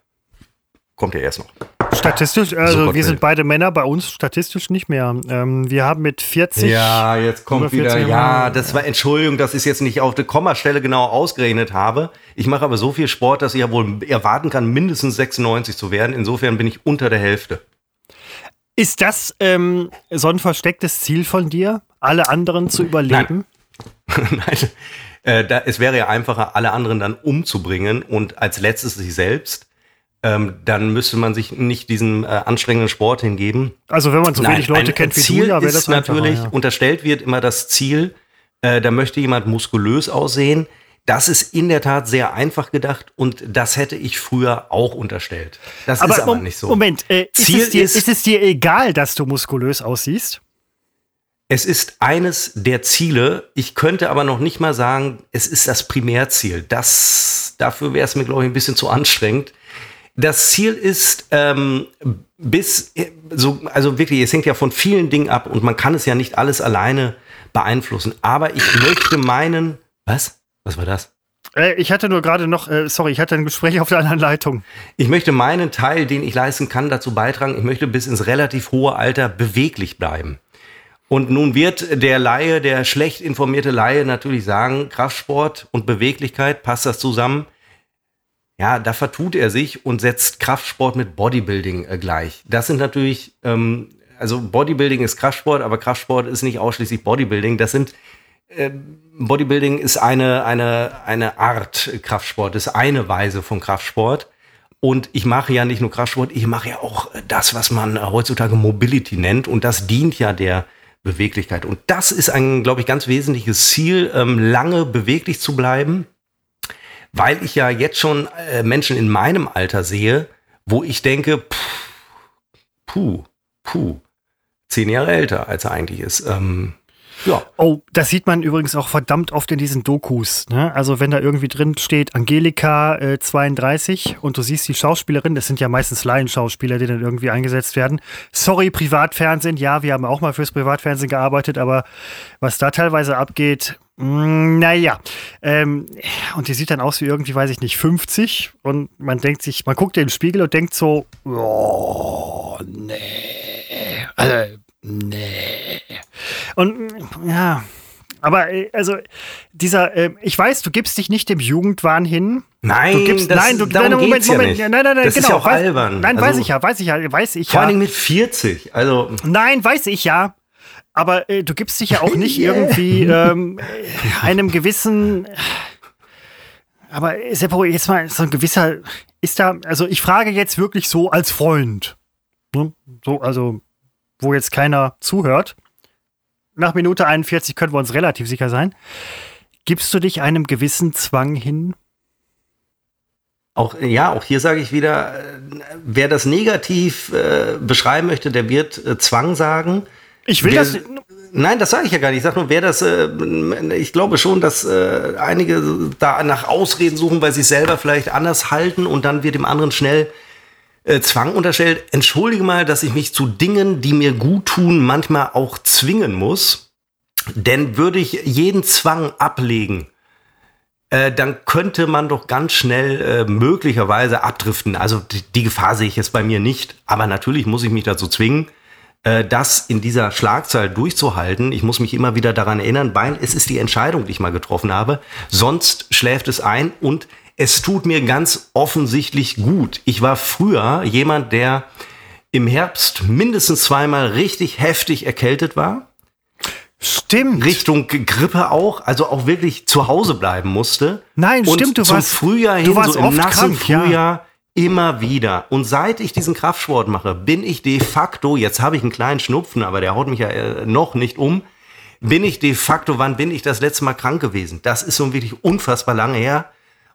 Speaker 1: kommt ja erst noch.
Speaker 2: Statistisch, also so wir sind beide Männer, bei uns statistisch nicht mehr. Ähm, wir haben mit 40.
Speaker 1: Ja, jetzt kommt wieder. Ja, das war Entschuldigung, dass ich es jetzt nicht auf der Kommastelle genau ausgerechnet habe. Ich mache aber so viel Sport, dass ich ja wohl erwarten kann, mindestens 96 zu werden. Insofern bin ich unter der Hälfte.
Speaker 2: Ist das ähm, so ein verstecktes Ziel von dir, alle anderen zu überleben?
Speaker 1: Nein. Nein. Äh, da, es wäre ja einfacher, alle anderen dann umzubringen und als letztes sich selbst ähm, dann müsste man sich nicht diesem äh, anstrengenden Sport hingeben.
Speaker 2: Also wenn man so wenig Leute kennt
Speaker 1: wie Ziel du, ja, wäre das natürlich ja. unterstellt wird immer das Ziel, äh, da möchte jemand muskulös aussehen. Das ist in der Tat sehr einfach gedacht und das hätte ich früher auch unterstellt. Das aber ist aber nicht so.
Speaker 2: Moment, äh, Ziel ist, es dir, ist, ist es dir egal, dass du muskulös aussiehst?
Speaker 1: Es ist eines der Ziele. Ich könnte aber noch nicht mal sagen, es ist das Primärziel. Das, dafür wäre es mir, glaube ich, ein bisschen zu anstrengend. Das Ziel ist ähm, bis so, also wirklich, es hängt ja von vielen Dingen ab und man kann es ja nicht alles alleine beeinflussen. Aber ich möchte meinen, was? Was war das?
Speaker 2: Äh, ich hatte nur gerade noch, äh, sorry, ich hatte ein Gespräch auf der anderen Leitung.
Speaker 1: Ich möchte meinen Teil, den ich leisten kann, dazu beitragen. Ich möchte bis ins relativ hohe Alter beweglich bleiben. Und nun wird der Laie, der schlecht informierte Laie natürlich sagen, Kraftsport und Beweglichkeit, passt das zusammen? ja, da vertut er sich und setzt Kraftsport mit Bodybuilding äh, gleich. Das sind natürlich, ähm, also Bodybuilding ist Kraftsport, aber Kraftsport ist nicht ausschließlich Bodybuilding. Das sind Bodybuilding ist eine, eine, eine Art Kraftsport, ist eine Weise von Kraftsport. Und ich mache ja nicht nur Kraftsport, ich mache ja auch das, was man heutzutage Mobility nennt. Und das dient ja der Beweglichkeit. Und das ist ein, glaube ich, ganz wesentliches Ziel, ähm, lange beweglich zu bleiben, weil ich ja jetzt schon äh, Menschen in meinem Alter sehe, wo ich denke, puh, puh, zehn Jahre älter, als er eigentlich ist. Ähm,
Speaker 2: ja. Oh, das sieht man übrigens auch verdammt oft in diesen Dokus. Ne? Also wenn da irgendwie drin steht Angelika äh, 32 und du siehst die Schauspielerin, das sind ja meistens Laienschauspieler, die dann irgendwie eingesetzt werden. Sorry, Privatfernsehen, ja, wir haben auch mal fürs Privatfernsehen gearbeitet, aber was da teilweise abgeht, mm, naja, ähm, und die sieht dann aus wie irgendwie, weiß ich nicht, 50 und man denkt sich, man guckt in den Spiegel und denkt so, oh, nee, also, nee. Und ja, aber äh, also dieser, äh, ich weiß, du gibst dich nicht dem Jugendwahn hin.
Speaker 1: Nein,
Speaker 2: du gibst,
Speaker 1: das,
Speaker 2: nein, du,
Speaker 1: darum
Speaker 2: nein, Moment,
Speaker 1: geht's
Speaker 2: Moment,
Speaker 1: ja nicht.
Speaker 2: nein, nein, nein,
Speaker 1: das
Speaker 2: genau.
Speaker 1: ist ja auch
Speaker 2: weiß,
Speaker 1: albern.
Speaker 2: Nein,
Speaker 1: Also,
Speaker 2: weiß ich ja, weiß ich ja, weiß ich
Speaker 1: Vor
Speaker 2: ja.
Speaker 1: allen Dingen mit 40. Also
Speaker 2: Nein, weiß ich ja. Aber äh, du gibst dich ja auch nicht irgendwie ähm, einem gewissen. Aber äh, Seppo, jetzt mal so ein gewisser. Ist da, also ich frage jetzt wirklich so als Freund. Ne? So, also, wo jetzt keiner zuhört. Nach Minute 41 können wir uns relativ sicher sein. Gibst du dich einem gewissen Zwang hin?
Speaker 1: Auch, ja, auch hier sage ich wieder, äh, wer das negativ äh, beschreiben möchte, der wird äh, Zwang sagen.
Speaker 2: Ich will
Speaker 1: Wer-
Speaker 2: das.
Speaker 1: Nein, das sage ich ja gar nicht. Ich sage nur, wer das, äh, ich glaube schon, dass äh, einige da nach Ausreden suchen, weil sie es selber vielleicht anders halten und dann wird dem anderen schnell äh, Zwang unterstellt. Entschuldige mal, dass ich mich zu Dingen, die mir gut tun, manchmal auch zwingen muss. Denn würde ich jeden Zwang ablegen, äh, dann könnte man doch ganz schnell äh, möglicherweise abdriften. Also die, die Gefahr sehe ich jetzt bei mir nicht. Aber natürlich muss ich mich dazu zwingen, äh, das in dieser Schlagzahl durchzuhalten. Ich muss mich immer wieder daran erinnern, weil es ist die Entscheidung, die ich mal getroffen habe. Sonst schläft es ein und es tut mir ganz offensichtlich gut. Ich war früher jemand, der im Herbst mindestens zweimal richtig heftig erkältet war.
Speaker 2: Stimmt.
Speaker 1: Richtung Grippe auch, also auch wirklich zu Hause bleiben musste.
Speaker 2: Nein,
Speaker 1: und
Speaker 2: stimmt, du
Speaker 1: zum
Speaker 2: warst-
Speaker 1: Frühjahr
Speaker 2: du
Speaker 1: hin,
Speaker 2: warst
Speaker 1: so im nassen
Speaker 2: krank, ja.
Speaker 1: Frühjahr, immer wieder. Und seit ich diesen Kraftsport mache, bin ich de facto, jetzt habe ich einen kleinen Schnupfen, aber der haut mich ja äh, noch nicht um, bin ich de facto, wann bin ich das letzte Mal krank gewesen? Das ist so wirklich unfassbar lange her.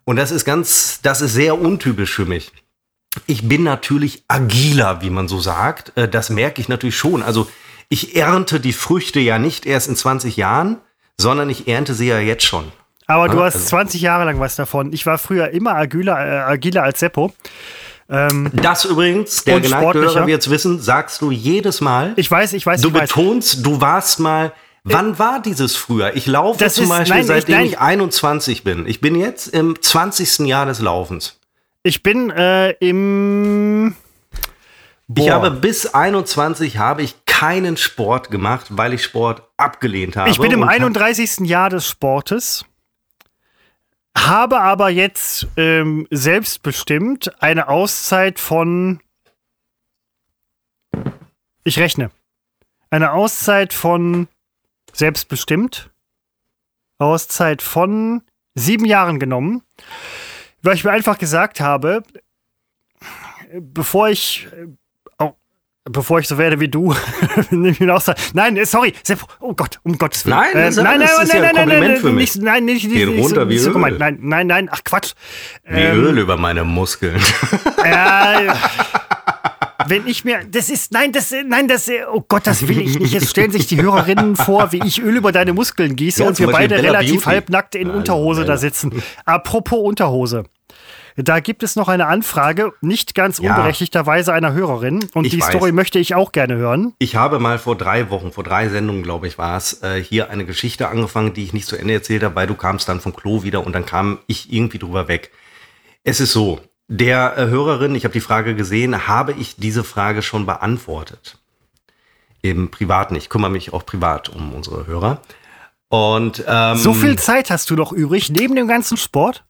Speaker 1: Und das ist ganz, das ist sehr untypisch für mich. Ich bin natürlich agiler, wie man so sagt. Äh, Das merke ich natürlich schon. Also ich ernte die Früchte ja nicht erst in 20 Jahren, sondern ich ernte sie ja jetzt schon.
Speaker 2: Aber du hast
Speaker 1: also-
Speaker 2: 20 Jahre lang was davon. Ich war früher immer agiler, äh, agiler als Seppo. Ähm,
Speaker 1: Das übrigens, der geneigte. Hörer wird es wissen, sagst du jedes Mal.
Speaker 2: ich weiß, ich weiß,
Speaker 1: du
Speaker 2: ich weiß.
Speaker 1: betonst, du warst mal. Wann war dieses früher? Ich laufe zum
Speaker 2: ist-
Speaker 1: Beispiel,
Speaker 2: nein, ich-
Speaker 1: seitdem
Speaker 2: nein.
Speaker 1: ich 21 bin. Ich bin jetzt im 20. Jahr des Laufens.
Speaker 2: Ich bin äh, im.
Speaker 1: Ich
Speaker 2: Boah.
Speaker 1: habe bis 21 habe ich keinen Sport gemacht, weil ich Sport abgelehnt habe.
Speaker 2: Ich bin im
Speaker 1: und hab-
Speaker 2: 31. Jahr des Sportes, habe aber jetzt ähm, selbstbestimmt eine Auszeit von. Ich rechne. Eine Auszeit von selbstbestimmt. Auszeit von sieben Jahren genommen, weil ich mir einfach gesagt habe, bevor ich auch bevor ich so werde wie du, nehme ich eine Auszeit. Nein, äh, sorry, oh Gott, um Gottes Willen.
Speaker 1: Nein, das-
Speaker 2: nein, nein, nein,
Speaker 1: ja ein
Speaker 2: nein, nein,
Speaker 1: Kompliment
Speaker 2: nein,
Speaker 1: für mich.
Speaker 2: Nicht, nein, nicht, nicht,
Speaker 1: Geht
Speaker 2: nicht,
Speaker 1: runter
Speaker 2: so,
Speaker 1: wie
Speaker 2: so
Speaker 1: Öl.
Speaker 2: gemeint. Nein, nein, nein, ach Quatsch.
Speaker 1: Wie Öl über meine Muskeln.
Speaker 2: Äh, wenn ich mir, das ist, nein, das, nein, das, oh Gott, das will ich nicht. Jetzt stellen sich die Hörerinnen vor, wie ich Öl über deine Muskeln gieße
Speaker 1: Ja,
Speaker 2: und wir
Speaker 1: Beispiel
Speaker 2: beide
Speaker 1: Bella
Speaker 2: relativ
Speaker 1: Beauty.
Speaker 2: halbnackt in Unterhose da
Speaker 1: Bella.
Speaker 2: sitzen. Apropos Unterhose. Da gibt es noch eine Anfrage, nicht ganz
Speaker 1: Ja.
Speaker 2: unberechtigterweise einer Hörerin. Und
Speaker 1: Ich
Speaker 2: die
Speaker 1: weiß.
Speaker 2: Story möchte ich auch gerne hören.
Speaker 1: Ich habe mal vor drei Wochen, vor drei Sendungen, glaube ich, war es, äh, hier eine Geschichte angefangen, die ich nicht zu Ende erzählt habe, weil du kamst dann vom Klo wieder und dann kam ich irgendwie drüber weg. Es ist so, der äh, Hörerin, ich habe die Frage gesehen, habe ich diese Frage schon beantwortet. Im Privaten. Ich kümmere mich auch privat um unsere Hörer. Und ähm,
Speaker 2: So viel Zeit hast du doch übrig, neben dem ganzen Sport?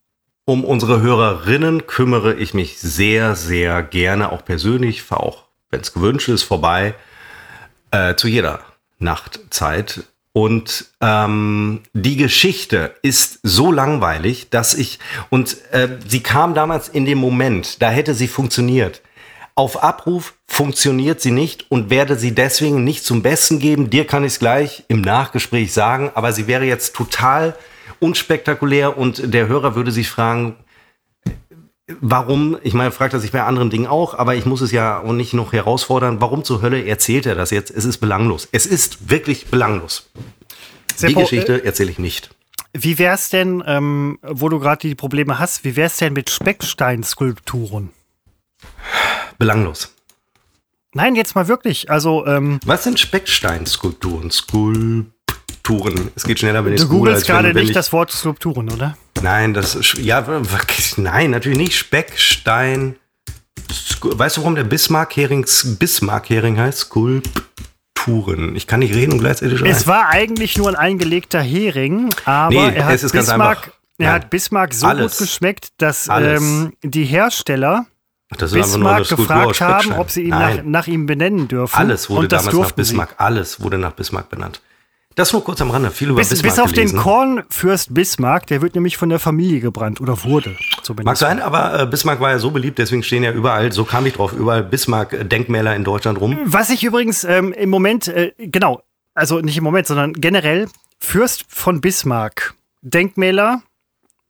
Speaker 1: um unsere Hörerinnen kümmere ich mich sehr, sehr gerne, auch persönlich, auch, wenn es gewünscht ist, vorbei, äh, zu jeder Nachtzeit. Und ähm, die Geschichte ist so langweilig, dass ich, und äh, sie kam damals in dem Moment, da hätte sie funktioniert. Auf Abruf funktioniert sie nicht und werde sie deswegen nicht zum Besten geben. Dir kann ich es gleich im Nachgespräch sagen, aber sie wäre jetzt total unspektakulär und der Hörer würde sich fragen, warum, ich meine, fragt er sich bei anderen Dingen auch, aber ich muss es ja auch nicht noch herausfordern, warum zur Hölle erzählt er das jetzt? Es ist belanglos. Es ist wirklich belanglos. Seppo, die Geschichte äh, erzähle ich nicht.
Speaker 2: Wie wär's denn, ähm, wo du gerade die Probleme hast, wie wär's denn mit Specksteinskulpturen?
Speaker 1: Belanglos.
Speaker 2: Nein, jetzt mal wirklich. Also, ähm,
Speaker 1: Was sind Specksteinskulpturen? Skulpturen. Es geht schneller, wenn ich
Speaker 2: Du googelst gerade nicht das Wort Skulpturen, oder?
Speaker 1: Nein, das ist, ja, nein, natürlich nicht. Speckstein. Weißt du, warum der Bismarck-Hering Bismarck-Hering heißt? Skulpturen. Ich kann nicht reden und gleichzeitig
Speaker 2: schreiben. Es war eigentlich nur ein eingelegter Hering, aber nee, er hat Bismarck, er hat Bismarck so Alles. gut geschmeckt, dass ähm, die Hersteller Bismarck gefragt haben, ob sie ihn nach, nach, ihm benennen dürfen.
Speaker 1: Alles wurde damals nach Bismarck. Sie. Alles wurde nach Bismarck benannt. Das nur kurz am Rande. Viel über
Speaker 2: bis,
Speaker 1: Bismarck
Speaker 2: Bis auf gelesen. den Kornfürst Bismarck, der wird nämlich von der Familie gebrannt oder wurde.
Speaker 1: Zumindest. Mag sein, aber äh, Bismarck war ja so beliebt, deswegen stehen ja überall, so kam ich drauf, überall Bismarck-Denkmäler in Deutschland rum.
Speaker 2: Was ich übrigens ähm, im Moment, äh, genau, also nicht im Moment, sondern generell, Fürst von Bismarck, Denkmäler,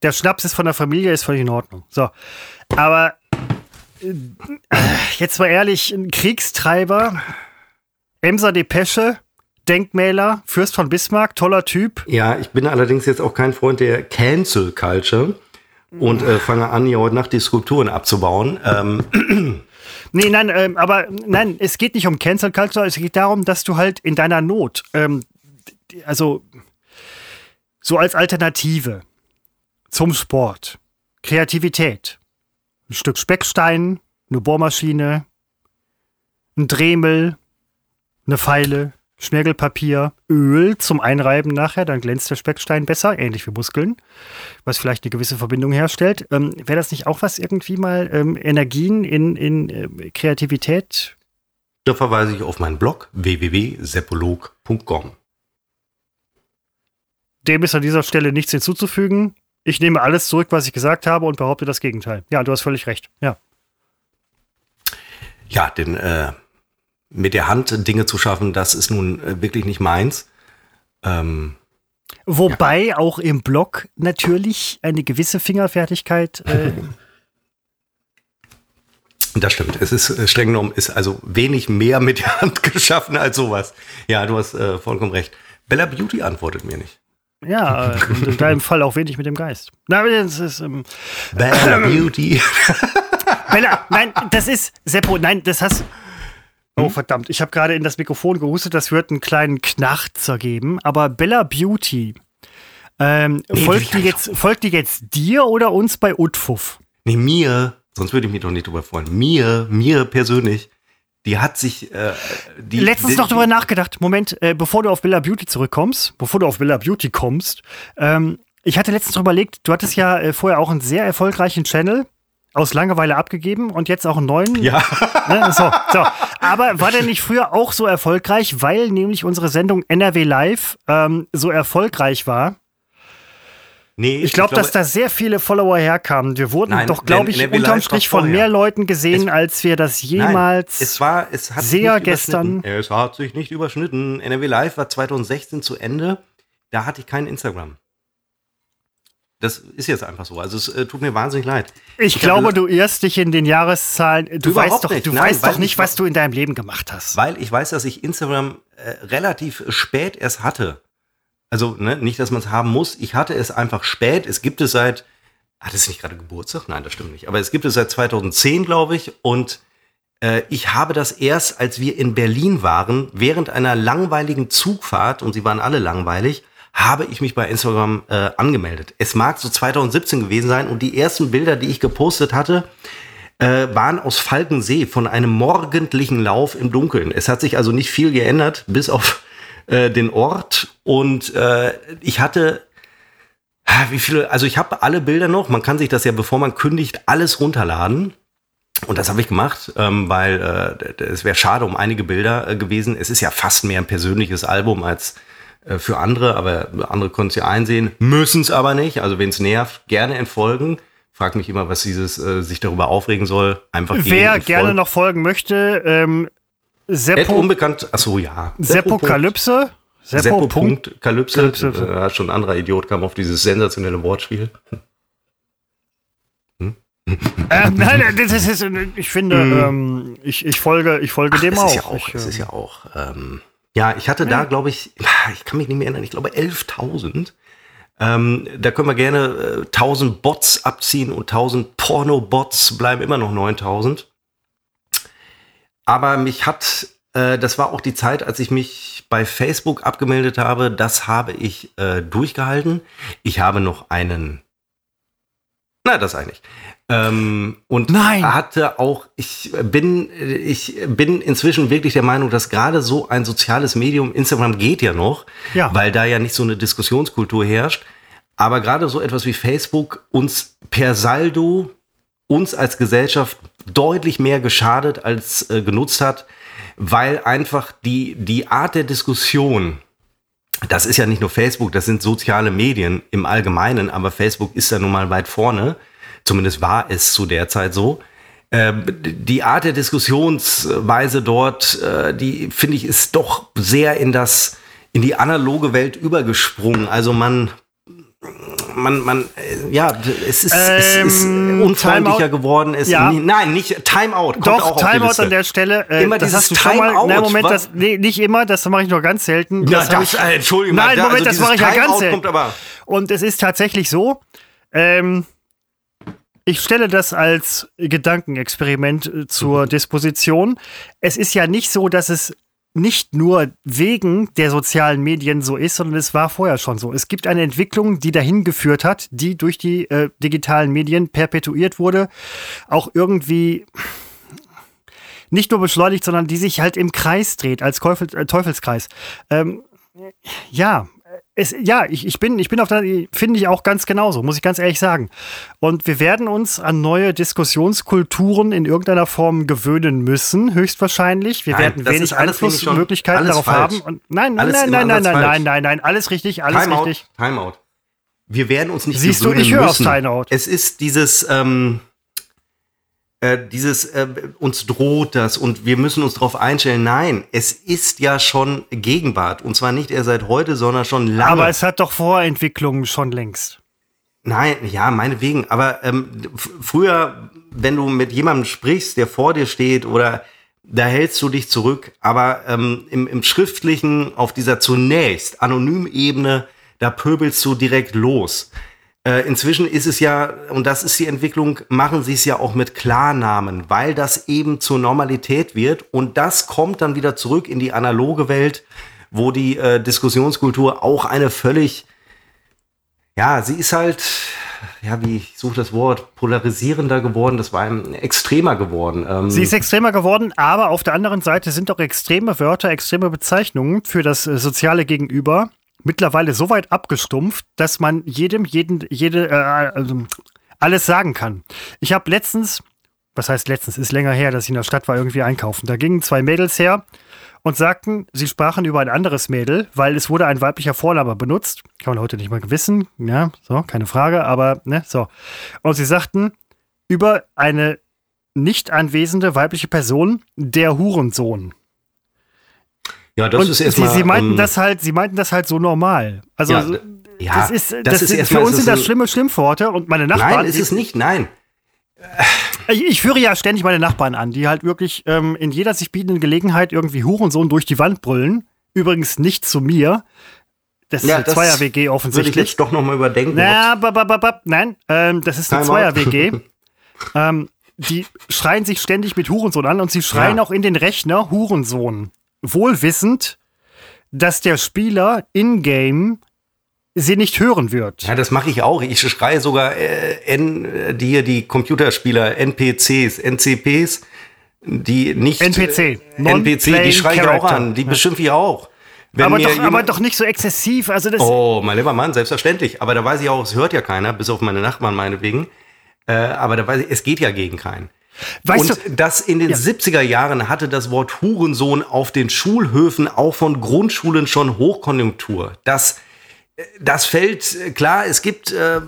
Speaker 2: der Schnaps ist von der Familie, ist völlig in Ordnung. So. Aber äh, jetzt mal ehrlich, ein Kriegstreiber, Emser Depesche, Denkmäler, Fürst von Bismarck, toller Typ.
Speaker 1: Ja, ich bin allerdings jetzt auch kein Freund der Cancel Culture und äh, fange an, hier heute Nacht die Skulpturen abzubauen. Ähm.
Speaker 2: Nee, nein, ähm, aber nein, es geht nicht um Cancel Culture, es geht darum, dass du halt in deiner Not, ähm, also so als Alternative zum Sport, Kreativität, ein Stück Speckstein, eine Bohrmaschine, ein Dremel, eine Pfeile, Schmirgelpapier, Öl zum Einreiben nachher, dann glänzt der Speckstein besser, ähnlich wie Muskeln, was vielleicht eine gewisse Verbindung herstellt. Ähm, Wäre das nicht auch was, irgendwie mal ähm, Energien in, in äh, Kreativität?
Speaker 1: Da verweise ich auf meinen Blog www.seppolog.com.
Speaker 2: Dem ist an dieser Stelle nichts hinzuzufügen. Ich nehme alles zurück, was ich gesagt habe und behaupte das Gegenteil. Ja, du hast völlig recht. Ja.
Speaker 1: Ja, denn äh, mit der Hand Dinge zu schaffen, das ist nun äh, wirklich nicht meins. Ähm,
Speaker 2: Wobei ja. auch im Blog natürlich eine gewisse Fingerfertigkeit. Äh
Speaker 1: das stimmt. Es ist äh, streng genommen, ist also wenig mehr mit der Hand geschaffen als sowas. Ja, du hast äh, vollkommen recht. Bella Beauty antwortet mir nicht.
Speaker 2: Ja, in deinem Fall auch wenig mit dem Geist.
Speaker 1: Na, das ist, ähm, Bella Beauty.
Speaker 2: Bella, nein, das ist, Seppo, nein, das hast, Oh, hm? verdammt. Ich habe gerade in das Mikrofon gehustet, das wird einen kleinen Knarzer geben. Aber Bella Beauty, ähm, nee, folgt, die jetzt, folgt die jetzt dir oder uns bei Utfuff?
Speaker 1: Nee, mir. Sonst würde ich mich doch nicht drüber freuen. Mir, mir persönlich. Die hat sich. Äh, die,
Speaker 2: Letztens noch drüber nachgedacht. Moment, äh, bevor du auf Bella Beauty zurückkommst, bevor du auf Bella Beauty kommst, ähm, ich hatte letztens drüber überlegt, du hattest ja äh, vorher auch einen sehr erfolgreichen Channel aus Langeweile abgegeben und jetzt auch einen neuen.
Speaker 1: Ja.
Speaker 2: Ne, so, so. Aber war der nicht früher auch so erfolgreich, weil nämlich unsere Sendung NRW Live ähm, so erfolgreich war? Nee, ich, glaube, dass da sehr viele Follower herkamen. Wir wurden nein, doch, glaube ich, unterm Strich von mehr Leuten gesehen, es, als wir das jemals
Speaker 1: nein, es war, es hat
Speaker 2: sehr gestern.
Speaker 1: Es hat sich nicht überschnitten. NRW Live war 2016 zu Ende. Da hatte ich kein Instagram. Das ist jetzt einfach so. Also es äh, tut mir wahnsinnig leid.
Speaker 2: Ich, ich glaube, du irrst dich in den Jahreszahlen. Du weißt doch, du Nein, weißt doch nicht, was du in deinem Leben gemacht hast.
Speaker 1: Weil ich weiß, dass ich Instagram äh, relativ spät erst hatte. Also ne, nicht, dass man es haben muss. Ich hatte es einfach spät. Es gibt es seit. Hat es nicht gerade Geburtstag? Nein, das stimmt nicht. Aber es gibt es seit 2010, glaube ich. Und äh, ich habe das erst, als wir in Berlin waren, während einer langweiligen Zugfahrt, und sie waren alle langweilig, habe ich mich bei Instagram äh, angemeldet. Es mag so 2017 gewesen sein und die ersten Bilder, die ich gepostet hatte, äh, waren aus Falkensee von einem morgendlichen Lauf im Dunkeln. Es hat sich also nicht viel geändert, bis auf äh, den Ort. Und äh, ich hatte wie viele, also ich habe alle Bilder noch, man kann sich das ja, bevor man kündigt, alles runterladen. Und das habe ich gemacht, ähm, weil äh, es wäre schade um einige Bilder äh, gewesen. Es ist ja fast mehr ein persönliches Album als für andere, aber andere können es ja einsehen, müssen es aber nicht. Also wenn es nervt, gerne entfolgen. Frag mich immer, was dieses äh, sich darüber aufregen soll. Einfach
Speaker 2: Wer gerne noch folgen möchte, ähm,
Speaker 1: Seppo, unbekannt, achso, ja.
Speaker 2: Seppo-Kalypse.
Speaker 1: Seppo. Punkt Kalypse. Äh, schon ein anderer Idiot kam auf dieses sensationelle Wortspiel.
Speaker 2: Hm? ähm, nein, das ist, ich finde, mm. ähm, ich, ich folge, ich folge Ach, dem auch.
Speaker 1: Ist ja auch.
Speaker 2: Ich,
Speaker 1: das ist ja auch. Ähm, ja, ich hatte ja. da, glaube ich, ich kann mich nicht mehr erinnern, ich glaube 11.000. Ähm, da können wir gerne äh, 1000 Bots abziehen und 1000 Porno-Bots bleiben immer noch 9000. Aber mich hat, äh, das war auch die Zeit, als ich mich bei Facebook abgemeldet habe, das habe ich äh, durchgehalten. Ich habe noch einen, na, das eigentlich. Ähm, und Nein. hatte auch, ich bin, ich bin inzwischen wirklich der Meinung, dass gerade so ein soziales Medium, Instagram geht ja noch, ja. weil da ja nicht so eine Diskussionskultur herrscht. Aber gerade so etwas wie Facebook uns per Saldo, uns als Gesellschaft deutlich mehr geschadet als äh, genutzt hat, weil einfach die, die Art der Diskussion, das ist ja nicht nur Facebook, das sind soziale Medien im Allgemeinen, aber Facebook ist ja nun mal weit vorne Zumindest war es zu der Zeit so. Ähm, die Art der Diskussionsweise dort, äh, die finde ich, ist doch sehr in das, in die analoge Welt übergesprungen. Also man, man, man, äh, ja, es ist, ähm, es ist unfreundlicher geworden. Es,
Speaker 2: ja.
Speaker 1: Nein, nicht Timeout.
Speaker 2: Doch, Timeout an der Stelle.
Speaker 1: Äh, immer das schon mal.
Speaker 2: Nein, Moment, das, nee, nicht immer, das mache ich nur ganz selten.
Speaker 1: Das ja, das,
Speaker 2: ich,
Speaker 1: äh, Entschuldigung.
Speaker 2: Nein, da, Moment, also das mache ich ja ganz selten. Und es ist tatsächlich so, ähm, ich stelle das als Gedankenexperiment äh, zur mhm. Disposition. Es ist ja nicht so, dass es nicht nur wegen der sozialen Medien so ist, sondern es war vorher schon so. Es gibt eine Entwicklung, die dahin geführt hat, die durch die äh, digitalen Medien perpetuiert wurde, auch irgendwie nicht nur beschleunigt, sondern die sich halt im Kreis dreht, als Teufel, äh, Teufelskreis. Ähm, ja, es, ja, ich, ich, bin, ich bin auf der, finde ich auch ganz genauso, muss ich ganz ehrlich sagen. Und wir werden uns an neue Diskussionskulturen in irgendeiner Form gewöhnen müssen, höchstwahrscheinlich. Wir nein, werden wenig Einflussmöglichkeiten darauf falsch. haben. Und, nein, nein, nein, nein, nein, nein, nein, nein, nein, alles richtig, alles
Speaker 1: Timeout,
Speaker 2: richtig.
Speaker 1: Timeout. Wir werden uns nicht
Speaker 2: Siehst gewöhnen du, ich höre. Auf Timeout.
Speaker 1: Es ist dieses, ähm, äh, dieses äh, uns droht das und wir müssen uns darauf einstellen. Nein, es ist ja schon Gegenwart und zwar nicht erst seit heute, sondern schon lange.
Speaker 2: Aber es hat doch Vorentwicklungen schon längst.
Speaker 1: Nein, ja, meinetwegen. Aber ähm, früher, wenn du mit jemandem sprichst, der vor dir steht oder da hältst du dich zurück. Aber ähm, im, im Schriftlichen, auf dieser zunächst anonymen Ebene, da pöbelst du direkt los. Äh, inzwischen ist es ja, und das ist die Entwicklung, machen sie es ja auch mit Klarnamen, weil das eben zur Normalität wird. Und das kommt dann wieder zurück in die analoge Welt, wo die äh, Diskussionskultur auch eine völlig, ja, sie ist halt, ja, wie ich suche das Wort, polarisierender geworden, das war einem extremer geworden.
Speaker 2: Ähm sie ist extremer geworden, aber auf der anderen Seite sind doch extreme Wörter, extreme Bezeichnungen für das äh, soziale Gegenüber mittlerweile so weit abgestumpft, dass man jedem, jeden, jede, äh, also alles sagen kann. Ich habe letztens, was heißt letztens, ist länger her, dass ich in der Stadt war, irgendwie einkaufen. Da gingen zwei Mädels her und sagten, sie sprachen über ein anderes Mädel, weil es wurde ein weiblicher Vorname benutzt. Kann man heute nicht mal wissen, ja, so, keine Frage, aber, ne, so. Und sie sagten über eine nicht anwesende weibliche Person, der Hurensohn.
Speaker 1: Ja, das und ist
Speaker 2: erstmal. Sie, sie meinten ähm, das halt, sie meinten das halt so normal. Also ja, ja das ist, das, das ist sind, für uns sind das schlimme Schimpfworte und meine Nachbarn.
Speaker 1: Nein, ist es nicht, nein.
Speaker 2: Ich, ich, führe ja ständig meine Nachbarn an, die halt wirklich ähm, in jeder sich bietenden Gelegenheit irgendwie Hurensohn durch die Wand brüllen. Übrigens nicht zu mir. Das ja, ist eine Zweier-WG offensichtlich.
Speaker 1: Würde ich jetzt doch nochmal überdenken.
Speaker 2: Na, ba, ba, ba, nein, ähm, das ist eine Zweier-WG. ähm, die schreien sich ständig mit Hurensohn an und sie schreien ja. auch in den Rechner Hurensohn wohl wissend, dass der Spieler in-game sie nicht hören wird.
Speaker 1: Ja, das mache ich auch. Ich schreie sogar äh, N, äh, die, die Computerspieler, NPCs, NCPs, die nicht.
Speaker 2: NPC.
Speaker 1: NPC, die schreie ich auch an. Die beschimpfe ich auch.
Speaker 2: aber, doch, aber doch nicht so exzessiv. Also das
Speaker 1: oh, mein lieber Mann, selbstverständlich. Aber da weiß ich auch, es hört ja keiner, bis auf meine Nachbarn meinetwegen. Äh, aber da weiß ich, es geht ja gegen keinen. Weißt und du, das in den ja. 70er Jahren hatte das Wort Hurensohn auf den Schulhöfen auch von Grundschulen schon Hochkonjunktur. Das das fällt klar, es gibt, äh,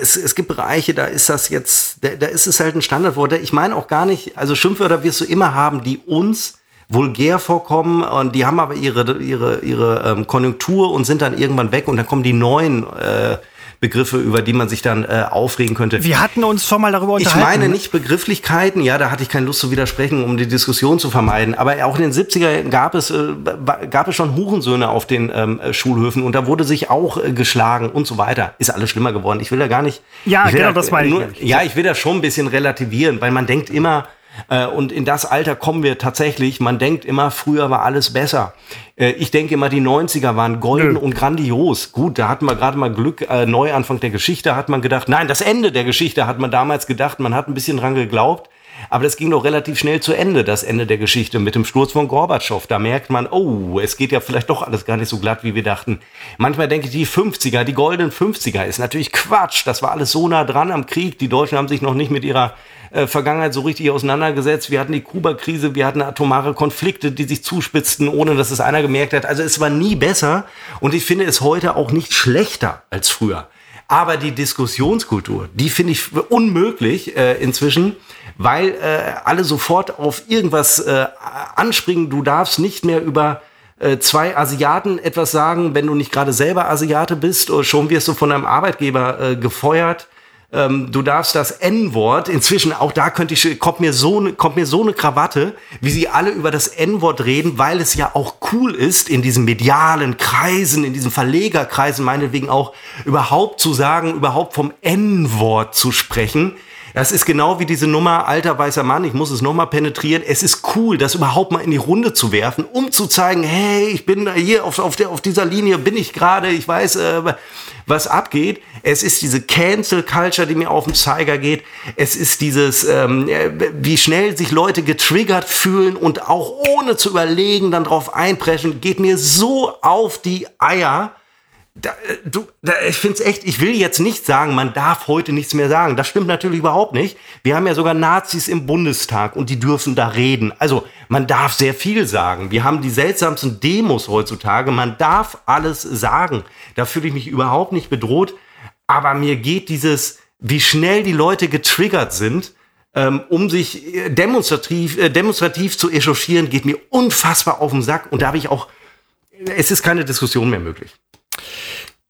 Speaker 1: es, es gibt Bereiche, da ist das jetzt, da, da ist es halt ein Standardwort. Ich meine auch gar nicht, also Schimpfwörter wirst du immer haben, die uns vulgär vorkommen und die haben aber ihre, ihre, ihre ähm, Konjunktur und sind dann irgendwann weg und dann kommen die neuen äh, Begriffe, über die man sich dann äh, aufregen könnte.
Speaker 2: Wir hatten uns schon mal darüber unterhalten.
Speaker 1: Ich meine nicht Begrifflichkeiten, ja, da hatte ich keine Lust zu widersprechen, um die Diskussion zu vermeiden. Aber auch in den 70er gab es, äh, gab es schon Hurensöhne auf den ähm, Schulhöfen und da wurde sich auch äh, geschlagen und so weiter. Ist alles schlimmer geworden. Ich will da gar nicht.
Speaker 2: Ja, genau, da, das meine ich. Nur,
Speaker 1: ja, ich will das schon ein bisschen relativieren, weil man denkt immer, und in das Alter kommen wir tatsächlich. Man denkt immer, früher war alles besser. Äh, ich denke immer, die 90er waren golden Nö. und grandios. Gut, da hatten wir gerade mal Glück. Äh, Neuanfang der Geschichte hat man gedacht. Nein, das Ende der Geschichte hat man damals gedacht. Man hat ein bisschen dran geglaubt. Aber das ging doch relativ schnell zu Ende, das Ende der Geschichte mit dem Sturz von Gorbatschow. Da merkt man, oh, es geht ja vielleicht doch alles gar nicht so glatt, wie wir dachten. Manchmal denke ich, die 50er, die goldenen 50er ist natürlich Quatsch. Das war alles so nah dran am Krieg. Die Deutschen haben sich noch nicht mit ihrer äh, Vergangenheit so richtig auseinandergesetzt. Wir hatten die Kuba-Krise, wir hatten atomare Konflikte, die sich zuspitzten, ohne dass es einer gemerkt hat. Also es war nie besser und ich finde es heute auch nicht schlechter als früher. Aber die Diskussionskultur, die finde ich unmöglich äh, inzwischen, weil äh, alle sofort auf irgendwas äh, anspringen. Du darfst nicht mehr über äh, zwei Asiaten etwas sagen, wenn du nicht gerade selber Asiate bist. Oder schon wirst du von deinem Arbeitgeber äh, gefeuert ähm, du darfst das N-Wort, inzwischen auch da könnte ich, kommt mir so, ne, kommt mir so eine Krawatte, wie sie alle über das N-Wort reden, weil es ja auch cool ist, in diesen medialen Kreisen, in diesen Verlegerkreisen meinetwegen auch überhaupt zu sagen, überhaupt vom N-Wort zu sprechen. Das ist genau wie diese Nummer, alter weißer Mann, ich muss es nochmal penetrieren. Es ist cool, das überhaupt mal in die Runde zu werfen, um zu zeigen, hey, ich bin hier auf, auf, der, auf dieser Linie, bin ich gerade, ich weiß, äh, was abgeht. Es ist diese Cancel Culture, die mir auf den Zeiger geht. Es ist dieses, ähm, wie schnell sich Leute getriggert fühlen und auch ohne zu überlegen dann drauf einpreschen, geht mir so auf die Eier da, äh, du, da, ich finde es echt, ich will jetzt nicht sagen, man darf heute nichts mehr sagen. Das stimmt natürlich überhaupt nicht. Wir haben ja sogar Nazis im Bundestag und die dürfen da reden. Also man darf sehr viel sagen. Wir haben die seltsamsten Demos heutzutage. Man darf alles sagen. Da fühle ich mich überhaupt nicht bedroht. Aber mir geht dieses, wie schnell die Leute getriggert sind, ähm, um sich äh, demonstrativ, äh, demonstrativ zu echauffieren, geht mir unfassbar auf den Sack. Und da habe ich auch, es ist keine Diskussion mehr möglich.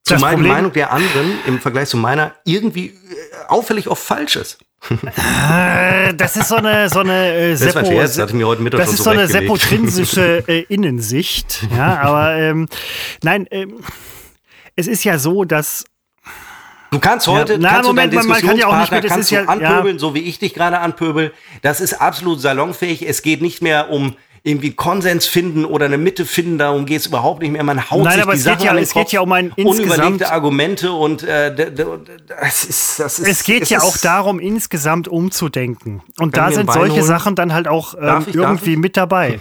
Speaker 1: Zumal die Meinung der anderen im Vergleich zu meiner irgendwie äh, auffällig oft falsch ist.
Speaker 2: Äh, das ist so eine so eine äh,
Speaker 1: Seppo, das, Scherz, Mittag
Speaker 2: das ist so, eine seppotrinsische äh, Innensicht. Ja, aber ähm, nein, ähm, es ist ja so, dass
Speaker 1: Du kannst heute,
Speaker 2: ja, na,
Speaker 1: kannst
Speaker 2: Moment,
Speaker 1: du deinen
Speaker 2: man, kann ja auch nicht mehr, das
Speaker 1: kannst
Speaker 2: ja,
Speaker 1: anpöbeln, ja. so wie ich dich gerade anpöbel. Das ist absolut salonfähig. Es geht nicht mehr um irgendwie Konsens finden oder eine Mitte finden, darum geht es überhaupt nicht mehr. Man haut
Speaker 2: Nein,
Speaker 1: sich
Speaker 2: aber
Speaker 1: die
Speaker 2: es
Speaker 1: Sachen
Speaker 2: geht ja,
Speaker 1: an den
Speaker 2: es
Speaker 1: Kopf,
Speaker 2: geht ja um ein
Speaker 1: unüberlegte Argumente und äh, das ist, das ist,
Speaker 2: es geht es ja auch darum, insgesamt umzudenken. Und da sind solche holen? Sachen dann halt auch ähm, ich, irgendwie mit dabei.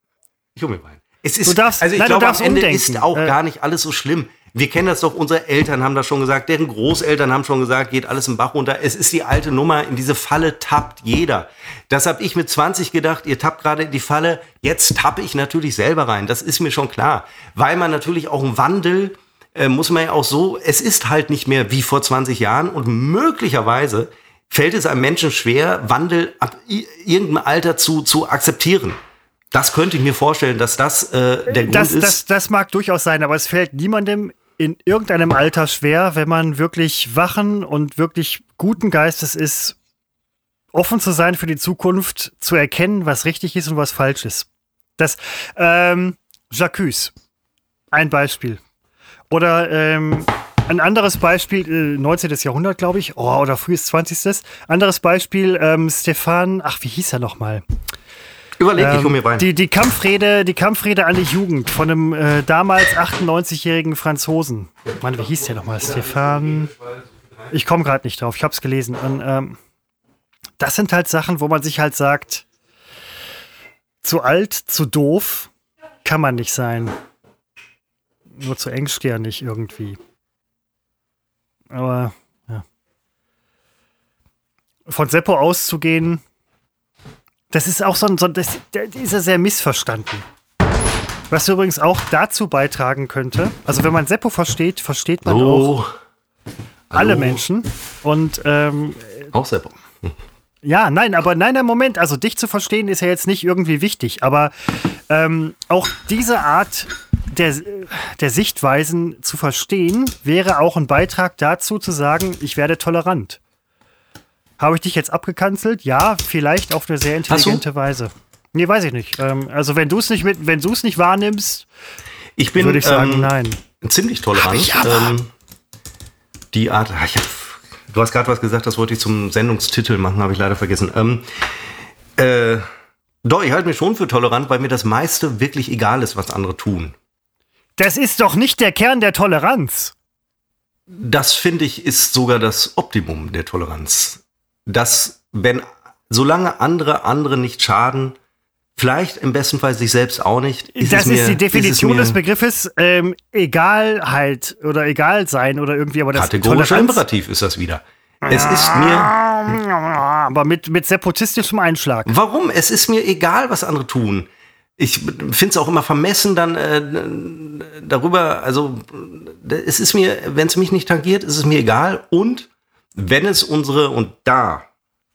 Speaker 1: ich hole mir Wein. Es ist, du darfst, also ich glaube, am Ende umdenken. ist auch äh, gar nicht alles so schlimm. Wir kennen das doch, unsere Eltern haben das schon gesagt, deren Großeltern haben schon gesagt, geht alles im Bach runter. Es ist die alte Nummer, in diese Falle tappt jeder. Das habe ich mit 20 gedacht, ihr tappt gerade in die Falle, jetzt tappe ich natürlich selber rein. Das ist mir schon klar. Weil man natürlich auch einen Wandel, äh, muss man ja auch so, es ist halt nicht mehr wie vor 20 Jahren und möglicherweise fällt es einem Menschen schwer, Wandel ab irgendeinem Alter zu, zu akzeptieren. Das könnte ich mir vorstellen, dass das äh, der Grund
Speaker 2: das,
Speaker 1: ist.
Speaker 2: Das, das mag durchaus sein, aber es fällt niemandem in irgendeinem Alter schwer, wenn man wirklich wachen und wirklich guten Geistes ist, offen zu sein für die Zukunft, zu erkennen, was richtig ist und was falsch ist. Das, ähm, Jacques, ein Beispiel. Oder ähm, ein anderes Beispiel, äh, 19. Jahrhundert, glaube ich, oh, oder frühes 20. Anderes Beispiel, ähm, Stefan, ach, wie hieß er nochmal? mal?
Speaker 1: Überleg, ähm, ich um mir Wein.
Speaker 2: Die, die, Kampfrede, die Kampfrede an die Jugend von einem äh, damals 98-jährigen Franzosen. Mann, wie hieß der nochmal? Stefan. Ich komme gerade nicht drauf, ich habe es gelesen. Und, ähm, das sind halt Sachen, wo man sich halt sagt, zu alt, zu doof kann man nicht sein. Nur zu engstirnig irgendwie. Aber ja. Von Seppo auszugehen, Das ist auch so ein, so, das, der ist ja sehr missverstanden. Was übrigens auch dazu beitragen könnte, also wenn man Seppo versteht, versteht man
Speaker 1: So.
Speaker 2: auch alle Menschen. Und ähm,
Speaker 1: Auch Seppo.
Speaker 2: ja, nein, aber nein, nein, Moment. Also dich zu verstehen ist ja jetzt nicht irgendwie wichtig, aber ähm, auch diese Art der, der Sichtweisen zu verstehen, wäre auch ein Beitrag dazu zu sagen, ich werde tolerant. Habe ich dich jetzt abgekanzelt? Ja, vielleicht auf eine sehr intelligente Weise. Nee, weiß ich nicht. Ähm, also wenn du es nicht mit, wenn du es nicht wahrnimmst,
Speaker 1: Ich bin
Speaker 2: würde ich sagen,
Speaker 1: ähm,
Speaker 2: nein.
Speaker 1: ziemlich tolerant. Ähm, die Art, ich hab, du hast gerade was gesagt, das wollte ich zum Sendungstitel machen, habe ich leider vergessen. Ähm, äh, doch, ich halte mich schon für tolerant, weil mir das meiste wirklich egal ist, was andere tun.
Speaker 2: Das ist doch nicht der Kern der Toleranz.
Speaker 1: Das finde ich ist sogar das Optimum der Toleranz. Dass, wenn, solange andere andere nicht schaden, vielleicht im besten Fall sich selbst auch nicht, ist
Speaker 2: das
Speaker 1: es mir,
Speaker 2: ist die Definition
Speaker 1: ist
Speaker 2: des Begriffes ähm, Egalheit oder Egalsein oder irgendwie, aber das
Speaker 1: Kategorischer Imperativ ist das wieder. Es ist mir,
Speaker 2: Aber mit, mit sepotistischem Einschlag.
Speaker 1: warum? Es ist mir egal, was andere tun. Ich finde es auch immer vermessen, dann äh, darüber, also es ist mir, wenn es mich nicht tangiert, ist es mir egal. Und wenn es unsere, und da,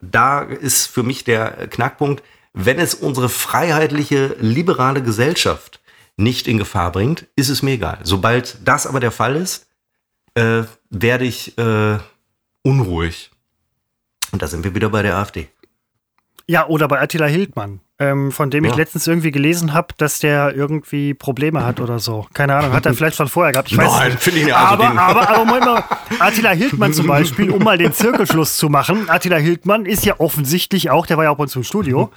Speaker 1: da ist für mich der Knackpunkt, wenn es unsere freiheitliche, liberale Gesellschaft nicht in Gefahr bringt, ist es mir egal. Sobald das aber der Fall ist, äh, werde ich äh, unruhig. Und da sind wir wieder bei der AfD.
Speaker 2: Ja, oder bei Attila Hildmann, ähm, von dem ich
Speaker 1: Ja.
Speaker 2: letztens irgendwie gelesen habe, dass der irgendwie Probleme hat oder so. Keine Ahnung, hat er vielleicht schon vorher gehabt. Ich weiß
Speaker 1: Nein,
Speaker 2: nicht.
Speaker 1: finde ich nicht. Also
Speaker 2: aber, aber, aber Moment mal, Attila Hildmann zum Beispiel, um mal den Zirkelschluss zu machen. Attila Hildmann ist ja offensichtlich auch, der war ja auch bei uns im Studio.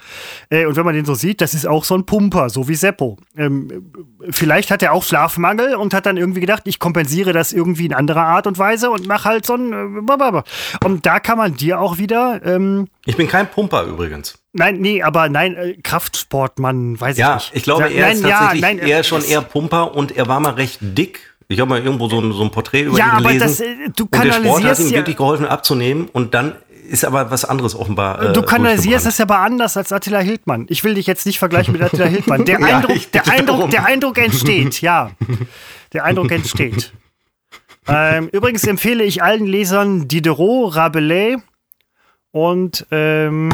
Speaker 2: Äh, und wenn man den so sieht, das ist auch so ein Pumper, so wie Seppo. Ähm, vielleicht hat er auch Schlafmangel und hat dann irgendwie gedacht, ich kompensiere das irgendwie in anderer Art und Weise und mache halt so ein. Äh, und da kann man dir auch wieder. Ähm,
Speaker 1: Ich bin kein Pumper übrigens.
Speaker 2: Nein, nee, aber nein, äh, Kraftsportmann, weiß ich
Speaker 1: Ja,
Speaker 2: nicht.
Speaker 1: ich glaube,
Speaker 2: Ja,
Speaker 1: er
Speaker 2: nein,
Speaker 1: ist
Speaker 2: ja,
Speaker 1: tatsächlich
Speaker 2: nein,
Speaker 1: eher
Speaker 2: äh,
Speaker 1: schon eher Pumper und er war mal recht dick. Ich habe mal irgendwo so ein, so ein Porträt über
Speaker 2: Ja,
Speaker 1: ihn
Speaker 2: aber
Speaker 1: gelesen.
Speaker 2: das, äh, du
Speaker 1: und der Sport hat
Speaker 2: kanalisierst
Speaker 1: ihm
Speaker 2: ja-
Speaker 1: wirklich geholfen abzunehmen und dann ist aber was anderes offenbar. Äh,
Speaker 2: Du kanalisierst das ja aber anders als Attila Hildmann. Ich will dich jetzt nicht vergleichen mit Attila Hildmann. Der
Speaker 1: Ja,
Speaker 2: Eindruck,
Speaker 1: ich
Speaker 2: der Eindruck, der Eindruck entsteht, ja. Der Eindruck entsteht. ähm, übrigens empfehle ich allen Lesern Diderot, Rabelais und ähm,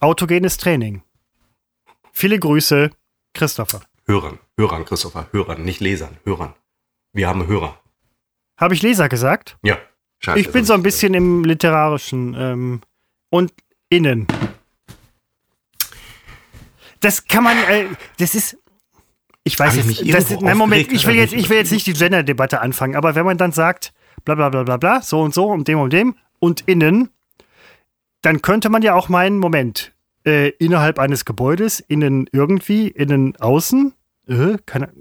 Speaker 2: autogenes Training. Viele Grüße, Christopher.
Speaker 1: Hörern, Hörern, Christopher, Hörern, nicht Lesern, Hörern. Wir haben Hörer.
Speaker 2: Habe ich Leser gesagt?
Speaker 1: Ja. Scheiße,
Speaker 2: Ich bin so ein bisschen im literarischen ähm, und innen. Das kann man, äh, das ist, ich weiß jetzt,
Speaker 1: mich
Speaker 2: das, nein, Moment, ich will jetzt,
Speaker 1: nicht?
Speaker 2: ich will jetzt nicht die Gender-Debatte anfangen, aber wenn man dann sagt, bla bla bla bla bla, so und so und dem und dem und innen, dann könnte man ja auch meinen, Moment, äh, innerhalb eines Gebäudes, innen irgendwie, innen außen, äh, keine,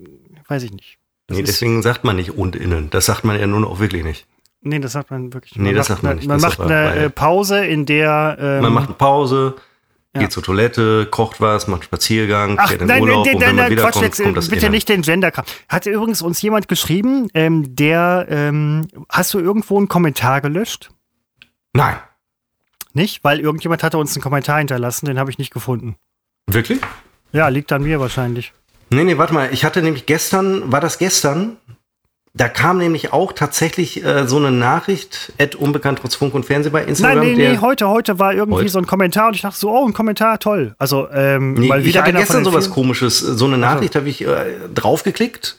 Speaker 2: weiß ich nicht.
Speaker 1: Nee, deswegen sagt man nicht und innen. Das sagt man ja nun auch wirklich nicht.
Speaker 2: Nee, das sagt man wirklich
Speaker 1: Nee,
Speaker 2: man
Speaker 1: das sagt man nicht,
Speaker 2: Man macht eine äh, Pause, in der. Ähm,
Speaker 1: Man macht eine Pause,
Speaker 2: Ja.
Speaker 1: geht zur Toilette, kocht was, macht Spaziergang,
Speaker 2: Ach,
Speaker 1: fährt in
Speaker 2: nein,
Speaker 1: Urlaub
Speaker 2: nein,
Speaker 1: und
Speaker 2: nein,
Speaker 1: wenn man
Speaker 2: nein,
Speaker 1: wiederkommt,
Speaker 2: Quatsch, jetzt äh,
Speaker 1: kommt das
Speaker 2: bitte
Speaker 1: Innen.
Speaker 2: nicht den Genderkram. Hat übrigens uns jemand geschrieben, ähm, der, ähm, hast du irgendwo einen Kommentar gelöscht?
Speaker 1: Nein.
Speaker 2: Nicht? Weil irgendjemand hatte uns einen Kommentar hinterlassen, den habe ich nicht gefunden.
Speaker 1: Wirklich?
Speaker 2: Ja, liegt an mir wahrscheinlich.
Speaker 1: Nee, nee, warte mal. Ich hatte nämlich gestern, war das gestern? Da kam nämlich auch tatsächlich äh, so eine Nachricht, Ed unbekannt trotz Funk und Fernsehen bei Instagram.
Speaker 2: Nein, nee, nee, heute, heute war irgendwie
Speaker 1: Heute?
Speaker 2: so ein Kommentar und ich dachte so, oh, ein Kommentar, toll. Also, ähm,
Speaker 1: Nee,
Speaker 2: weil
Speaker 1: ich
Speaker 2: wieder
Speaker 1: hatte gestern sowas
Speaker 2: vielen-
Speaker 1: komisches, so eine Nachricht habe ich äh, draufgeklickt,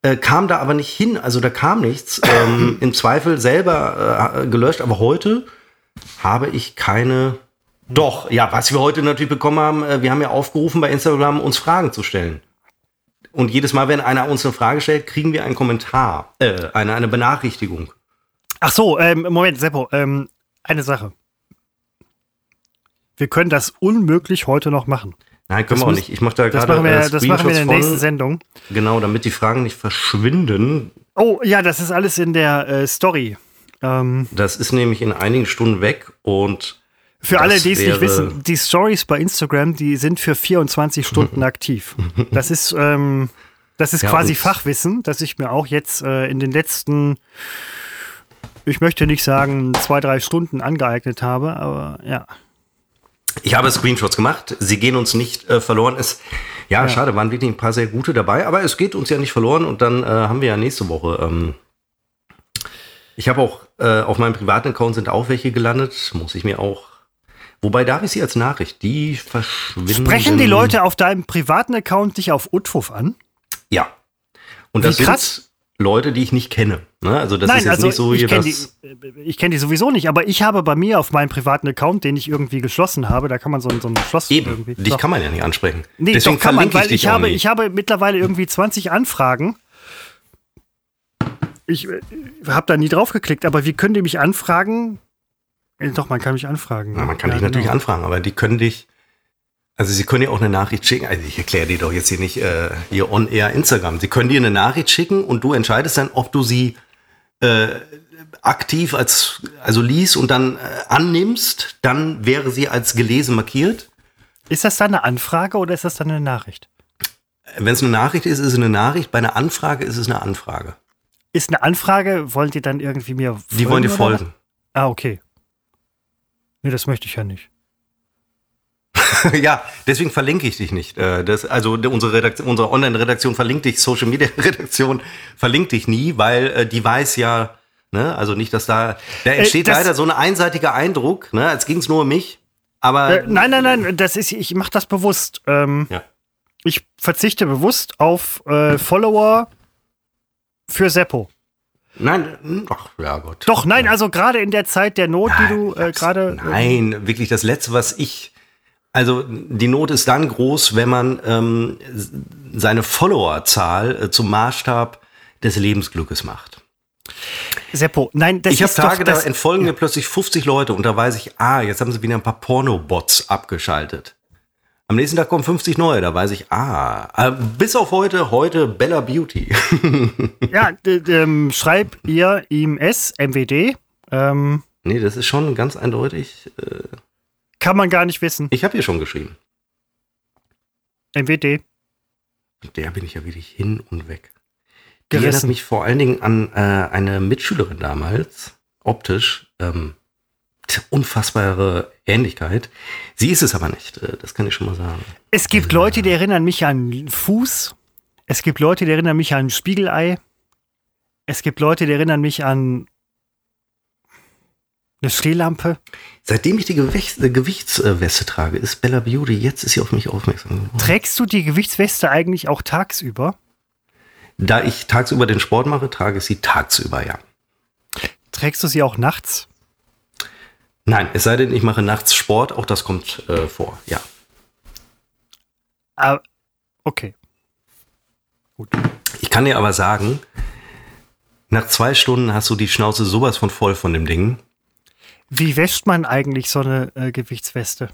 Speaker 1: äh, kam da aber nicht hin, also da kam nichts. Ähm, Im Zweifel selber äh, gelöscht, aber heute habe ich keine. Doch, ja, was wir heute natürlich bekommen haben, äh, wir haben ja aufgerufen bei Instagram, uns Fragen zu stellen. Und jedes Mal, wenn einer uns eine Frage stellt, kriegen wir einen Kommentar, äh, eine, eine Benachrichtigung.
Speaker 2: Ach so, ähm, Moment, Seppo, ähm, eine Sache. Wir können das unmöglich heute noch machen.
Speaker 1: Nein, können
Speaker 2: Das
Speaker 1: wir auch nicht. Ich mache da
Speaker 2: Das
Speaker 1: gerade
Speaker 2: machen, wir,
Speaker 1: äh,
Speaker 2: das machen wir in der
Speaker 1: Screenshots
Speaker 2: nächsten
Speaker 1: von,
Speaker 2: Sendung.
Speaker 1: genau, damit die Fragen nicht verschwinden.
Speaker 2: Oh, ja, das ist alles in der äh, Story. Ähm,
Speaker 1: Das ist nämlich in einigen Stunden weg und
Speaker 2: für alle, die es nicht wissen, die Stories bei Instagram, die sind für 24 Stunden aktiv. Das ist, ähm, das ist
Speaker 1: Ja,
Speaker 2: quasi Fachwissen, das ich mir auch jetzt äh, in den letzten, ich möchte nicht sagen, zwei, drei Stunden angeeignet habe, aber ja.
Speaker 1: Ich habe Screenshots gemacht. Sie gehen uns nicht äh, verloren. Es, ja, ja, schade, waren wirklich ein paar sehr gute dabei, aber es geht uns ja nicht verloren und dann äh, haben wir ja nächste Woche. Ähm, ich habe auch äh, auf meinem privaten Account sind auch welche gelandet. Muss ich mir auch. Wobei darf ich sie als Nachricht, die verschwinden.
Speaker 2: Sprechen die Leute auf deinem privaten Account dich auf Utfuff an?
Speaker 1: Ja. Und das
Speaker 2: Wie krass.
Speaker 1: sind Leute, die ich nicht kenne. Ne? Also das
Speaker 2: Nein,
Speaker 1: ist jetzt
Speaker 2: also
Speaker 1: nicht so
Speaker 2: ich kenne
Speaker 1: das.
Speaker 2: die, ich kenn die sowieso nicht, aber ich habe bei mir auf meinem privaten Account, den ich irgendwie geschlossen habe, da kann man so, ein- so ein Schloss
Speaker 1: Eben,
Speaker 2: irgendwie.
Speaker 1: dich
Speaker 2: Doch.
Speaker 1: kann man ja nicht ansprechen.
Speaker 2: Nee,
Speaker 1: Deswegen
Speaker 2: doch kann man, weil
Speaker 1: ich
Speaker 2: habe,
Speaker 1: nicht.
Speaker 2: ich habe mittlerweile irgendwie 20 Anfragen. Ich äh, habe da nie drauf geklickt, aber wie können die mich anfragen? Äh, Doch, man kann mich anfragen.
Speaker 1: Na, man kann
Speaker 2: Ja,
Speaker 1: dich natürlich
Speaker 2: genau.
Speaker 1: anfragen, aber die können dich. Also sie können dir auch eine Nachricht schicken. Also ich erkläre dir doch jetzt hier nicht äh, hier on air Instagram. Sie können dir eine Nachricht schicken und du entscheidest dann, ob du sie äh, aktiv als also liest und dann äh, annimmst. Dann wäre sie als gelesen markiert.
Speaker 2: Ist das dann eine Anfrage oder ist das dann eine Nachricht?
Speaker 1: Wenn es eine Nachricht ist, ist es eine Nachricht. Bei einer Anfrage ist es eine Anfrage.
Speaker 2: Ist eine Anfrage, wollen die dann irgendwie mir folgen?
Speaker 1: Die wollen dir folgen.
Speaker 2: Ah, okay. Nee, das möchte ich ja nicht.
Speaker 1: ja, deswegen verlinke ich dich nicht. Äh, Das, also unsere, Redaktion, unsere Online-Redaktion verlinkt dich, Social Media-Redaktion verlinkt dich nie, weil äh, die weiß ja, ne, also nicht, dass da, da entsteht
Speaker 2: das-
Speaker 1: leider so ein einseitiger Eindruck, ne, als ging es nur um mich. Aber
Speaker 2: Äh, nein, nein, nein, das ist, ich mache das bewusst. Ähm,
Speaker 1: Ja.
Speaker 2: Ich verzichte bewusst auf äh, Follower für Seppo.
Speaker 1: nein, ach ja Gott.
Speaker 2: Doch, nein, also gerade in der Zeit der Not, die du äh, gerade.
Speaker 1: Nein, wirklich das Letzte, was ich. Also die Not ist dann groß, wenn man ähm, seine Followerzahl äh, zum Maßstab des Lebensglückes macht.
Speaker 2: Seppo, nein, das
Speaker 1: ich habe
Speaker 2: ist doch
Speaker 1: Tage, da entfolgen mir plötzlich 50 Leute und da weiß ich, ah, jetzt haben sie wieder ein paar Porno-Bots abgeschaltet. Am nächsten Tag kommen 50 neue, da weiß ich, ah, äh, bis auf heute, heute Bella Beauty.
Speaker 2: Ja, ähm, schreib ihr ihm S, MWD. Ähm,
Speaker 1: nee, das ist schon ganz eindeutig. Äh,
Speaker 2: kann man gar nicht wissen.
Speaker 1: ich habe hier schon geschrieben.
Speaker 2: MWD.
Speaker 1: Mit der bin ich ja wirklich hin und weg. Die erinnert
Speaker 2: Gerissen.
Speaker 1: mich vor allen Dingen an äh, eine Mitschülerin damals, optisch. Ähm, unfassbare Ähnlichkeit. Sie ist es aber nicht, äh, das kann ich schon mal sagen.
Speaker 2: Es gibt Leute, die erinnern mich an Fuß. Es gibt Leute, die erinnern mich an Spiegelei. Es gibt Leute, die erinnern mich an eine Stehlampe.
Speaker 1: Seitdem ich die Gewichts äh, Gewichtsweste trage, ist Bella Beauty, jetzt ist sie auf mich aufmerksam geworden.
Speaker 2: Trägst du die Gewichtsweste eigentlich auch tagsüber?
Speaker 1: Da ich tagsüber den Sport mache, trage ich sie tagsüber, ja.
Speaker 2: Trägst du sie auch nachts?
Speaker 1: Nein, es sei denn, ich mache nachts Sport, auch das kommt äh, vor, ja.
Speaker 2: Ah, okay.
Speaker 1: Ich kann dir aber sagen, nach zwei Stunden hast du die Schnauze sowas von voll von dem Ding.
Speaker 2: Wie wäscht man eigentlich so eine äh, Gewichtsweste?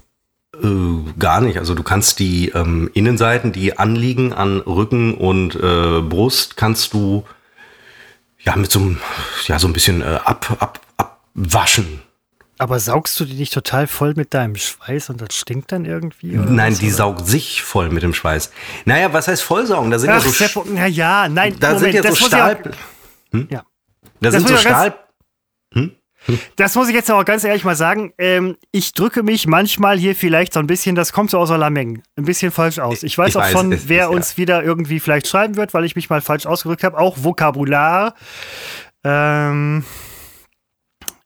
Speaker 1: Äh, gar nicht. Also du kannst die ähm, Innenseiten, die anliegen an Rücken und äh, Brust, kannst du ja mit so einem, ja, so ein bisschen äh, ab, ab, abwaschen.
Speaker 2: Aber saugst du die nicht total voll mit deinem Schweiß und das stinkt dann irgendwie?
Speaker 1: Nein,
Speaker 2: was,
Speaker 1: die
Speaker 2: oder?
Speaker 1: saugt sich voll mit dem Schweiß. Naja, was heißt vollsaugen? Da sind
Speaker 2: Ach,
Speaker 1: ja so,
Speaker 2: Seppo, na ja, nein,
Speaker 1: da
Speaker 2: Moment,
Speaker 1: sind ja so
Speaker 2: das
Speaker 1: Stahl,
Speaker 2: ich auch, ja.
Speaker 1: da sind
Speaker 2: muss
Speaker 1: so
Speaker 2: ich auch ganz-
Speaker 1: Stahl,
Speaker 2: Das muss ich jetzt auch ganz ehrlich mal sagen. Ähm, ich drücke mich manchmal hier vielleicht so ein bisschen, das kommt so aus Lameng, ein bisschen falsch aus. Ich weiß
Speaker 1: Ich
Speaker 2: auch
Speaker 1: weiß,
Speaker 2: schon,
Speaker 1: es ist,
Speaker 2: wer
Speaker 1: ja.
Speaker 2: uns wieder irgendwie vielleicht schreiben wird, weil ich mich mal falsch ausgedrückt habe. Auch Vokabular. Ähm,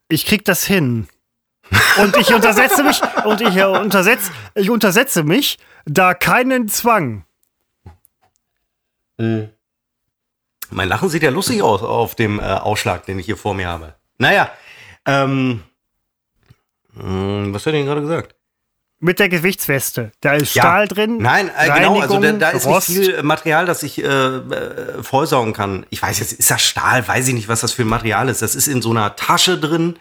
Speaker 2: ich krieg das hin. Und ich untersetze mich, und ich, äh, untersetz, ich untersetze mich da keinen Zwang.
Speaker 1: Mein Lachen sieht ja lustig aus auf dem äh, Ausschlag, den ich hier vor mir habe. Naja, ähm, mh, was hat er denn gerade gesagt?
Speaker 2: Mit der Gewichtsweste. Da ist Stahl drin.
Speaker 1: Nein, äh, genau, also da, da ist
Speaker 2: Rost.
Speaker 1: nicht viel Material, das ich äh, äh, vollsaugen kann. Ich weiß jetzt, ist das Stahl? Weiß ich nicht, was das für ein Material ist. Das ist in so einer Tasche drin,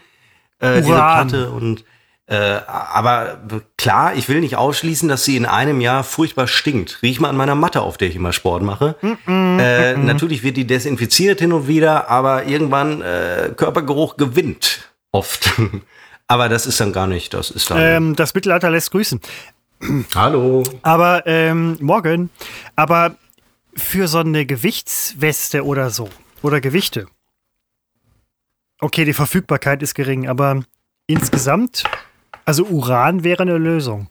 Speaker 1: äh, diese. Platte und äh, aber klar, ich will nicht ausschließen, dass sie in einem Jahr furchtbar stinkt. Riech mal an meiner Matte, auf der ich immer Sport mache. äh, Natürlich wird die desinfiziert hin und wieder, aber irgendwann äh, Körpergeruch gewinnt oft. aber das ist dann gar nicht. Das ist dann.
Speaker 2: Ähm, das Mittelalter lässt grüßen.
Speaker 1: Hallo.
Speaker 2: Aber ähm, morgen. Aber für so eine Gewichtsweste oder so. Oder Gewichte. Okay, die Verfügbarkeit ist gering, aber insgesamt, also Uran wäre eine Lösung.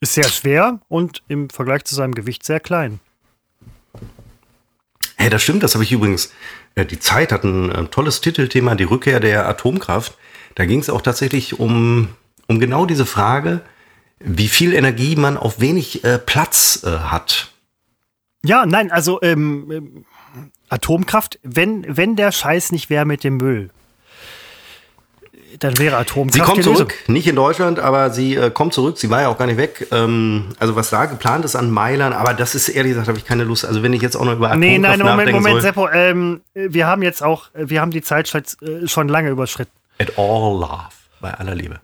Speaker 2: Ist sehr schwer und im Vergleich zu seinem Gewicht sehr klein.
Speaker 1: Hey, das stimmt, das habe ich übrigens. Äh, die Zeit hat ein äh, tolles Titelthema, die Rückkehr der Atomkraft. Da ging es auch tatsächlich um, um genau diese Frage, wie viel Energie man auf wenig äh, Platz äh, hat.
Speaker 2: Ja, nein, also ähm, ähm Atomkraft, wenn, wenn der Scheiß nicht wäre mit dem Müll, dann wäre Atomkraft.
Speaker 1: Sie kommt zurück, nicht in Deutschland, aber sie äh, kommt zurück. Sie war ja auch gar nicht weg. Ähm, also was da geplant ist an Mailand, aber das ist ehrlich gesagt, habe ich keine Lust. Also wenn ich jetzt auch noch über
Speaker 2: Atomkraft Nee, nein, Moment, Moment, Seppo. Ähm, wir haben jetzt auch, wir haben die Zeit äh, schon lange überschritten.
Speaker 1: At all love, bei aller Liebe.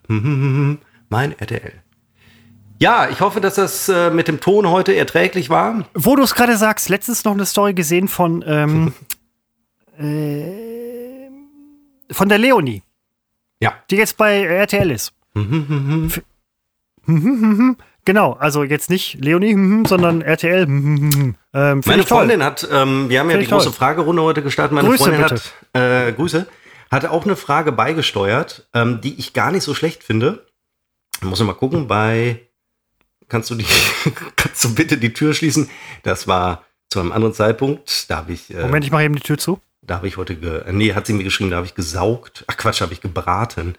Speaker 1: mein RTL. Ja, ich hoffe, dass das äh, mit dem Ton heute erträglich war.
Speaker 2: Wo du es gerade sagst, letztens noch eine Story gesehen von ähm, äh, von der Leonie.
Speaker 1: Ja.
Speaker 2: Die jetzt bei RTL ist. genau, also jetzt nicht Leonie, sondern RTL. Ähm,
Speaker 1: Meine Freundin toll. hat, ähm, wir haben ja die große toll. Fragerunde heute gestartet. Meine Grüße, Freundin bitte. hat, äh, Grüße, hat auch eine Frage beigesteuert, ähm, die ich gar nicht so schlecht finde. Muss ich mal gucken, bei, kannst du die, kannst du bitte die Tür schließen? Das war zu einem anderen Zeitpunkt, da habe ich.
Speaker 2: Äh, Moment, ich mache eben die Tür zu.
Speaker 1: Da habe ich heute, ge nee, hat sie mir geschrieben, da habe ich gesaugt. Ach Quatsch, habe ich gebraten.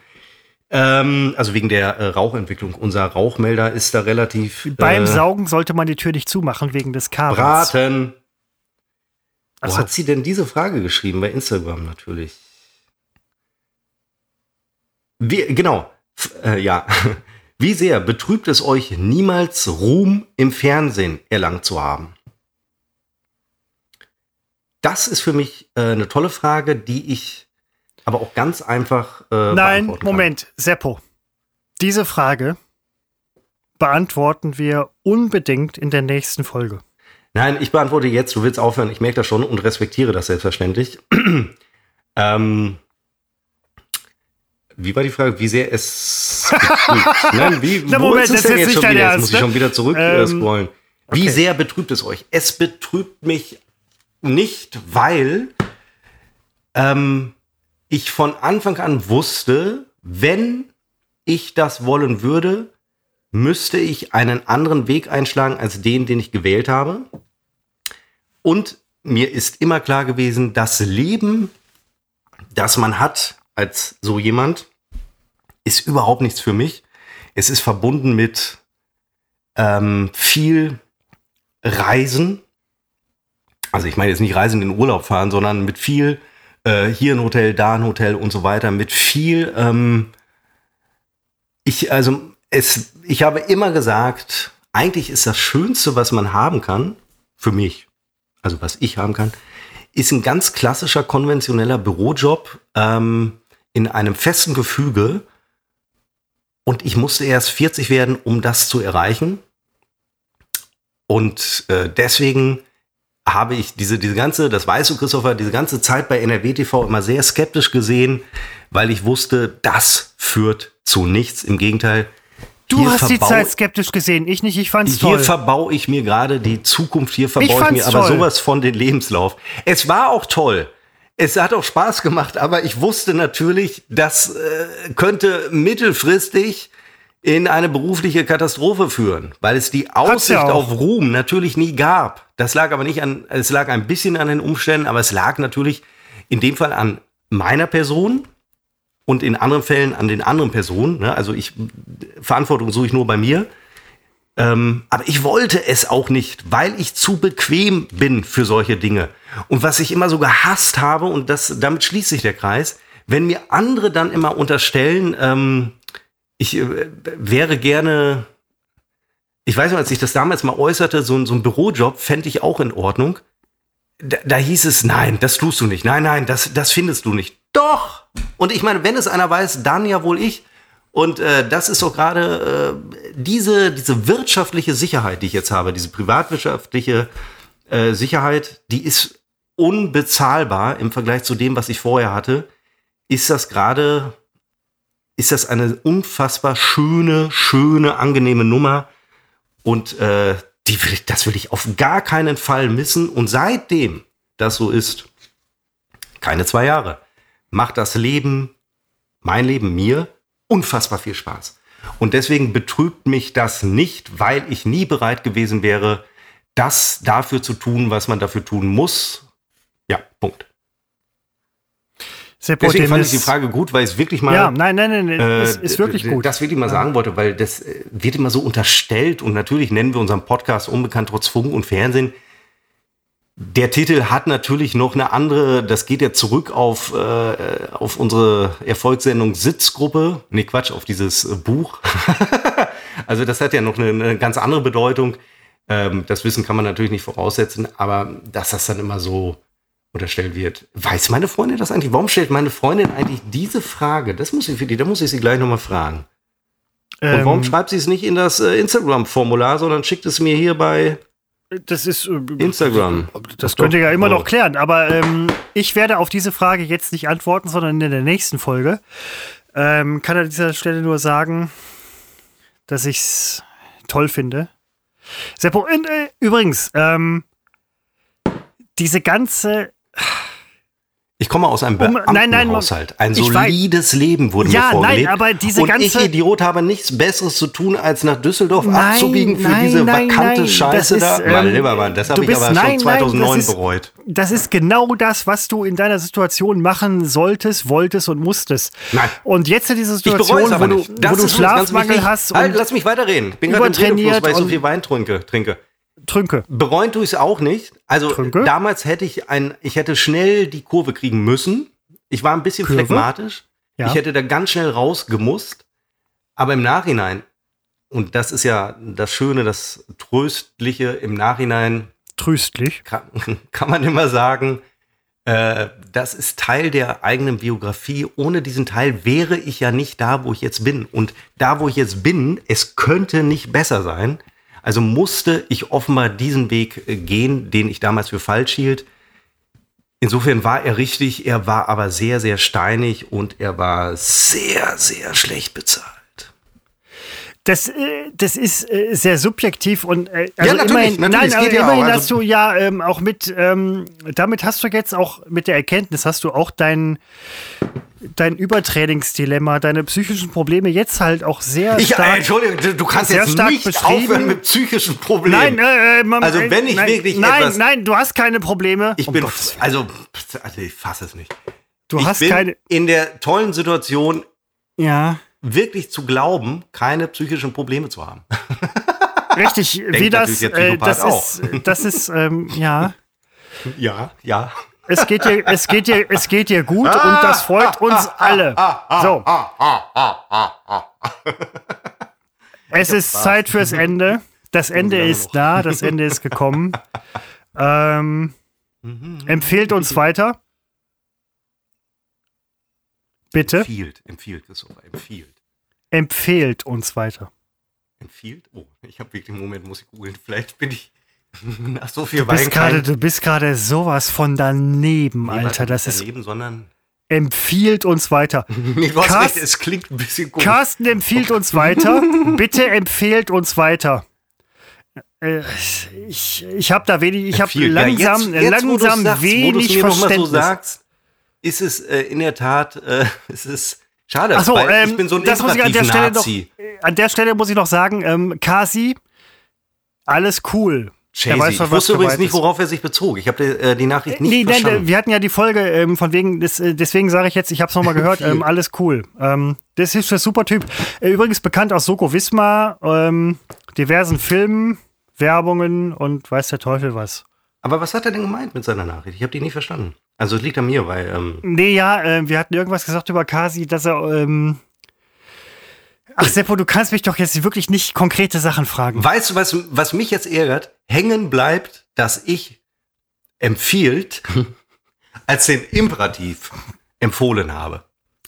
Speaker 1: Ähm, also wegen der äh, Rauchentwicklung. Unser Rauchmelder ist da relativ.
Speaker 2: Beim äh, Saugen sollte man die Tür nicht zumachen wegen des Kabels.
Speaker 1: Braten. Wo so. hat sie denn diese Frage geschrieben? Bei Instagram natürlich. Wie, genau. Äh, ja. Wie sehr betrübt es euch, niemals Ruhm im Fernsehen erlangt zu haben? Das ist für mich äh, eine tolle Frage, die ich aber auch ganz einfach.
Speaker 2: Äh, Nein, Moment, Seppo. Diese Frage beantworten wir unbedingt in der nächsten Folge.
Speaker 1: Nein, ich beantworte jetzt, du willst aufhören, ich merke das schon und respektiere das selbstverständlich. ähm, wie war die Frage? Wie sehr es Nein, wie,
Speaker 2: Na, Moment, ist es denn jetzt schon wieder?
Speaker 1: Ernst, jetzt muss ich schon wieder zurück ähm, scrollen. Wie okay. sehr betrübt es euch? Es betrübt mich nicht, weil ähm, ich von Anfang an wusste, wenn ich das wollen würde, müsste ich einen anderen Weg einschlagen als den, den ich gewählt habe. Und mir ist immer klar gewesen, das Leben, das man hat als so jemand, ist überhaupt nichts für mich. Es ist verbunden mit ähm, viel Reisen, also ich meine jetzt nicht Reisen in den Urlaub fahren, sondern mit viel äh, hier ein Hotel, da ein Hotel und so weiter, mit viel, ähm, ich, also es, ich habe immer gesagt, eigentlich ist das Schönste, was man haben kann, für mich, also was ich haben kann, ist ein ganz klassischer, konventioneller Bürojob ähm, in einem festen Gefüge. Und ich musste erst 40 werden, um das zu erreichen. Und äh, deswegen habe ich diese, diese ganze, das weißt du, Christopher, diese ganze Zeit bei NRW TV immer sehr skeptisch gesehen, weil ich wusste, das führt zu nichts. Im Gegenteil.
Speaker 2: Du hast die Zeit skeptisch gesehen, ich nicht, ich fand's
Speaker 1: hier toll. Hier verbaue ich mir gerade die Zukunft, hier verbaue ich, ich mir aber toll. sowas von den Lebenslauf. Es war auch toll. Es hat auch Spaß gemacht, aber ich wusste natürlich, das äh, könnte mittelfristig in eine berufliche Katastrophe führen, weil es die Aussicht auf Ruhm natürlich nie gab. Das lag aber nicht an, es lag ein bisschen an den Umständen, aber es lag natürlich in dem Fall an meiner Person und in anderen Fällen an den anderen Personen. Ne? Also ich, Verantwortung suche ich nur bei mir. Ähm, aber ich wollte es auch nicht, weil ich zu bequem bin für solche Dinge. Und was ich immer so gehasst habe, und das, damit schließt sich der Kreis, wenn mir andere dann immer unterstellen, ähm, ich äh, wäre gerne, ich weiß noch, als ich das damals mal äußerte, so, so ein Bürojob fände ich auch in Ordnung. Da, da, hieß es, nein, das tust du nicht. Nein, nein, das, das findest du nicht. Doch! Und ich meine, wenn es einer weiß, dann ja wohl ich. Und äh, das ist doch gerade äh, diese, diese wirtschaftliche Sicherheit, die ich jetzt habe, diese privatwirtschaftliche äh, Sicherheit, die ist unbezahlbar im Vergleich zu dem, was ich vorher hatte. Ist das gerade ist das eine unfassbar schöne, schöne, angenehme Nummer. Und äh, die will ich, das will ich auf gar keinen Fall missen. Und seitdem das so ist, keine zwei Jahre, macht das Leben, mein Leben mir, unfassbar viel Spaß. Und deswegen betrübt mich das nicht, weil ich nie bereit gewesen wäre, das dafür zu tun, was man dafür tun muss. Ja, Punkt.
Speaker 2: Seppo,
Speaker 1: Deswegen fand ich die Frage gut, weil es wirklich mal
Speaker 2: Ja, nein, nein, nein, nein
Speaker 1: äh,
Speaker 2: ist, ist wirklich gut.
Speaker 1: Das will ich mal sagen wollte, weil das äh, wird immer so unterstellt und natürlich nennen wir unseren Podcast Unbekannt trotz Funk und Fernsehen. Der Titel hat natürlich noch eine andere, das geht ja zurück auf, äh, auf unsere Erfolgssendung Sitzgruppe. Nee, Quatsch, auf dieses äh, Buch. also das hat ja noch eine, eine ganz andere Bedeutung. Ähm, das Wissen kann man natürlich nicht voraussetzen, aber dass das dann immer so unterstellt wird. Weiß meine Freundin das eigentlich? Warum stellt meine Freundin eigentlich diese Frage? Das muss ich für die, da muss ich sie gleich nochmal fragen. Und
Speaker 2: Ähm,
Speaker 1: warum schreibt sie es nicht in das äh, Instagram-Formular, sondern schickt es mir hier bei
Speaker 2: das ist äh,
Speaker 1: Instagram?
Speaker 2: Das könnt ihr ja immer noch klären, aber ähm, ich werde auf diese Frage jetzt nicht antworten, sondern in der nächsten Folge. Ähm, kann an dieser Stelle nur sagen, dass ich es toll finde. Seppo, äh, übrigens, ähm, diese ganze
Speaker 1: Ich komme aus einem
Speaker 2: Um- nein, nein,
Speaker 1: Beamtenhaushalt. Ein solides Leben wurde
Speaker 2: Ja,
Speaker 1: mir vorgelegt.
Speaker 2: nein, aber diese
Speaker 1: und
Speaker 2: ganze-
Speaker 1: ich, Idiot, habe nichts Besseres zu tun, als nach Düsseldorf
Speaker 2: Nein,
Speaker 1: abzubiegen für
Speaker 2: nein,
Speaker 1: diese
Speaker 2: nein,
Speaker 1: vakante Scheiße
Speaker 2: das
Speaker 1: da.
Speaker 2: ähm,
Speaker 1: lieber Mann, das habe ich aber
Speaker 2: nein,
Speaker 1: schon
Speaker 2: nein,
Speaker 1: 2009
Speaker 2: das ist-
Speaker 1: bereut.
Speaker 2: Das ist genau das, was du in deiner Situation machen solltest, wolltest und musstest.
Speaker 1: Nein.
Speaker 2: Und jetzt in dieser Situation, wo du, wo du
Speaker 1: ganz
Speaker 2: Schlafmangel hast
Speaker 1: Halt,
Speaker 2: und
Speaker 1: lass mich weiterreden. Ich bin gerade im Redefluss, weil ich so viel Wein trinke. trinke.
Speaker 2: Trünke.
Speaker 1: Bereuen tue ich es auch nicht. Also
Speaker 2: Trünke?
Speaker 1: damals hätte ich ein, ich hätte schnell die Kurve kriegen müssen. Ich war ein bisschen
Speaker 2: Kurve?
Speaker 1: phlegmatisch.
Speaker 2: Ja.
Speaker 1: Ich hätte da ganz schnell rausgemusst. Aber im Nachhinein, und das ist ja das Schöne, das Tröstliche, im Nachhinein
Speaker 2: Tröstlich.
Speaker 1: kann, kann man immer sagen, äh, das ist Teil der eigenen Biografie. Ohne diesen Teil wäre ich ja nicht da, wo ich jetzt bin. Und da, wo ich jetzt bin, es könnte nicht besser sein. Also musste ich offenbar diesen Weg äh, gehen, den ich damals für falsch hielt. Insofern war er richtig, er war aber sehr, sehr steinig und er war sehr, sehr schlecht bezahlt.
Speaker 2: Das, äh, das ist äh, sehr subjektiv und äh, also
Speaker 1: natürlich,
Speaker 2: immerhin,
Speaker 1: natürlich,
Speaker 2: nein, aber
Speaker 1: ja
Speaker 2: immerhin
Speaker 1: auch, also-
Speaker 2: hast du ja ähm, auch mit, ähm, damit hast du jetzt auch mit der Erkenntnis, hast du auch dein, dein Übertrainingsdilemma, deine psychischen Probleme jetzt halt auch sehr
Speaker 1: Ich, äh,
Speaker 2: stark.
Speaker 1: Entschuldigung, du- kannst jetzt nicht aufhören mit psychischen Problemen.
Speaker 2: Nein, äh, man,
Speaker 1: Also, wenn ich
Speaker 2: nein,
Speaker 1: wirklich
Speaker 2: nein,
Speaker 1: etwas-
Speaker 2: nein, du hast keine Probleme.
Speaker 1: Ich
Speaker 2: Um
Speaker 1: bin,
Speaker 2: Willen.
Speaker 1: also, also, ich fasse es nicht.
Speaker 2: du
Speaker 1: ich
Speaker 2: hast
Speaker 1: bin
Speaker 2: keine,
Speaker 1: in der tollen Situation,
Speaker 2: ja,
Speaker 1: wirklich zu glauben, keine psychischen Probleme zu haben.
Speaker 2: richtig, wie das, äh, das
Speaker 1: auch.
Speaker 2: ist, das ist, ähm, ja.
Speaker 1: Ja, ja.
Speaker 2: Es geht dir, es geht dir, es geht dir gut und das freut uns alle. So. Es ist Zeit fürs Ende. Das Ende ist da, das Ende ist gekommen. Ähm, empfehlt uns weiter. Bitte.
Speaker 1: Empfiehlt, empfiehlt, Christopher, empfiehlt.
Speaker 2: Empfehlt uns weiter.
Speaker 1: Empfiehlt? Oh, ich habe wirklich einen Moment, muss ich googeln. Vielleicht bin ich nach so viel
Speaker 2: Du
Speaker 1: Wein
Speaker 2: du bist gerade sowas von daneben, Alter. Das
Speaker 1: nicht
Speaker 2: ist
Speaker 1: daneben, sondern
Speaker 2: empfiehlt uns weiter.
Speaker 1: du hast
Speaker 2: Carsten-
Speaker 1: recht, es klingt ein bisschen komisch.
Speaker 2: Carsten empfiehlt uns weiter. Bitte empfehlt uns weiter. Äh, Ich, ich habe da wenig, ich habe
Speaker 1: Empfiehlt. Ja,
Speaker 2: langsam,
Speaker 1: jetzt, jetzt,
Speaker 2: langsam
Speaker 1: sagst,
Speaker 2: wenig
Speaker 1: mal so
Speaker 2: Verständnis.
Speaker 1: sagst, ist es äh, in der Tat, äh, es ist schade,
Speaker 2: Achso,
Speaker 1: weil
Speaker 2: ähm,
Speaker 1: ich bin so ein
Speaker 2: das muss ich an der Stelle noch,
Speaker 1: Nazi.
Speaker 2: äh, an der Stelle muss ich noch sagen, ähm, Kasi, alles cool.
Speaker 1: Chasey.
Speaker 2: weiß
Speaker 1: ich wusste übrigens nicht, worauf er sich bezog. Ich habe äh, die Nachricht nicht
Speaker 2: Nee, nein,
Speaker 1: verstanden.
Speaker 2: äh, wir hatten ja die Folge ähm, von wegen, des, äh, deswegen sage ich jetzt, ich habe es nochmal gehört, ähm, alles cool. Ähm, das ist ein super Typ. Äh, übrigens bekannt aus Soko Wismar, ähm, diversen Filmen, Werbungen und weiß der Teufel was.
Speaker 1: Aber was hat er denn gemeint mit seiner Nachricht? Ich habe die nicht verstanden. Also es liegt an mir, weil ähm,
Speaker 2: Nee, ja, äh, wir hatten irgendwas gesagt über Kasi, dass er. Ähm Ach, Seppo, du kannst mich doch jetzt wirklich nicht konkrete Sachen fragen.
Speaker 1: weißt du, was, was mich jetzt ärgert? Hängen bleibt, dass ich empfiehlt als den Imperativ empfohlen habe.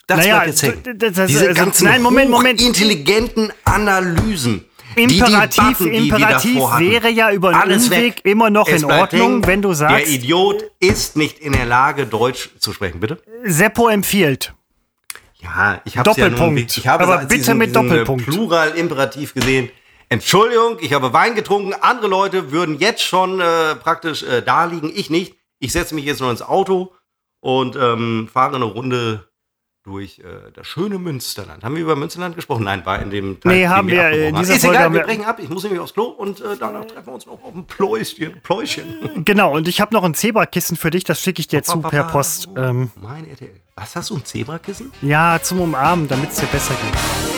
Speaker 1: Das
Speaker 2: Naja,
Speaker 1: bleibt jetzt hängen.
Speaker 2: d- d- das-
Speaker 1: Diese
Speaker 2: also-
Speaker 1: ganzen
Speaker 2: nein, Moment, Moment.
Speaker 1: intelligenten Analysen.
Speaker 2: Imperativ,
Speaker 1: die die
Speaker 2: Imperativ
Speaker 1: davor hatten.
Speaker 2: wäre ja über den
Speaker 1: Alles
Speaker 2: Umweg
Speaker 1: weg.
Speaker 2: immer noch
Speaker 1: Es
Speaker 2: in Ordnung,
Speaker 1: hängen.
Speaker 2: wenn du
Speaker 1: Der
Speaker 2: sagst,
Speaker 1: Idiot ist nicht in der Lage, Deutsch zu sprechen, bitte?
Speaker 2: Seppo empfiehlt.
Speaker 1: Ja, ich habe ja nun,
Speaker 2: Doppelpunkt.
Speaker 1: ich habe
Speaker 2: Aber bitte
Speaker 1: diesen,
Speaker 2: mit
Speaker 1: äh,
Speaker 2: Doppelpunkt.
Speaker 1: Plural-Imperativ gesehen. Entschuldigung, ich habe Wein getrunken. Andere Leute würden jetzt schon äh, praktisch äh, da liegen. Ich nicht. Ich setze mich jetzt noch ins Auto und ähm, fahre eine Runde durch äh, das schöne Münsterland. Haben wir über Münsterland gesprochen? Nein, war in dem
Speaker 2: Teil. Nee, haben wir in
Speaker 1: dieser Ist Folge. Egal, wir brechen ab. Ich muss nämlich aufs Klo und äh, danach treffen wir uns noch auf ein Pläuschen. Pläuschen.
Speaker 2: Genau, und ich habe noch ein Zebrakissen für dich, das schicke ich dir zu per Post.
Speaker 1: Ähm, mein RTL. Was hast du, ein Zebrakissen?
Speaker 2: Ja, zum Umarmen, damit es dir besser geht.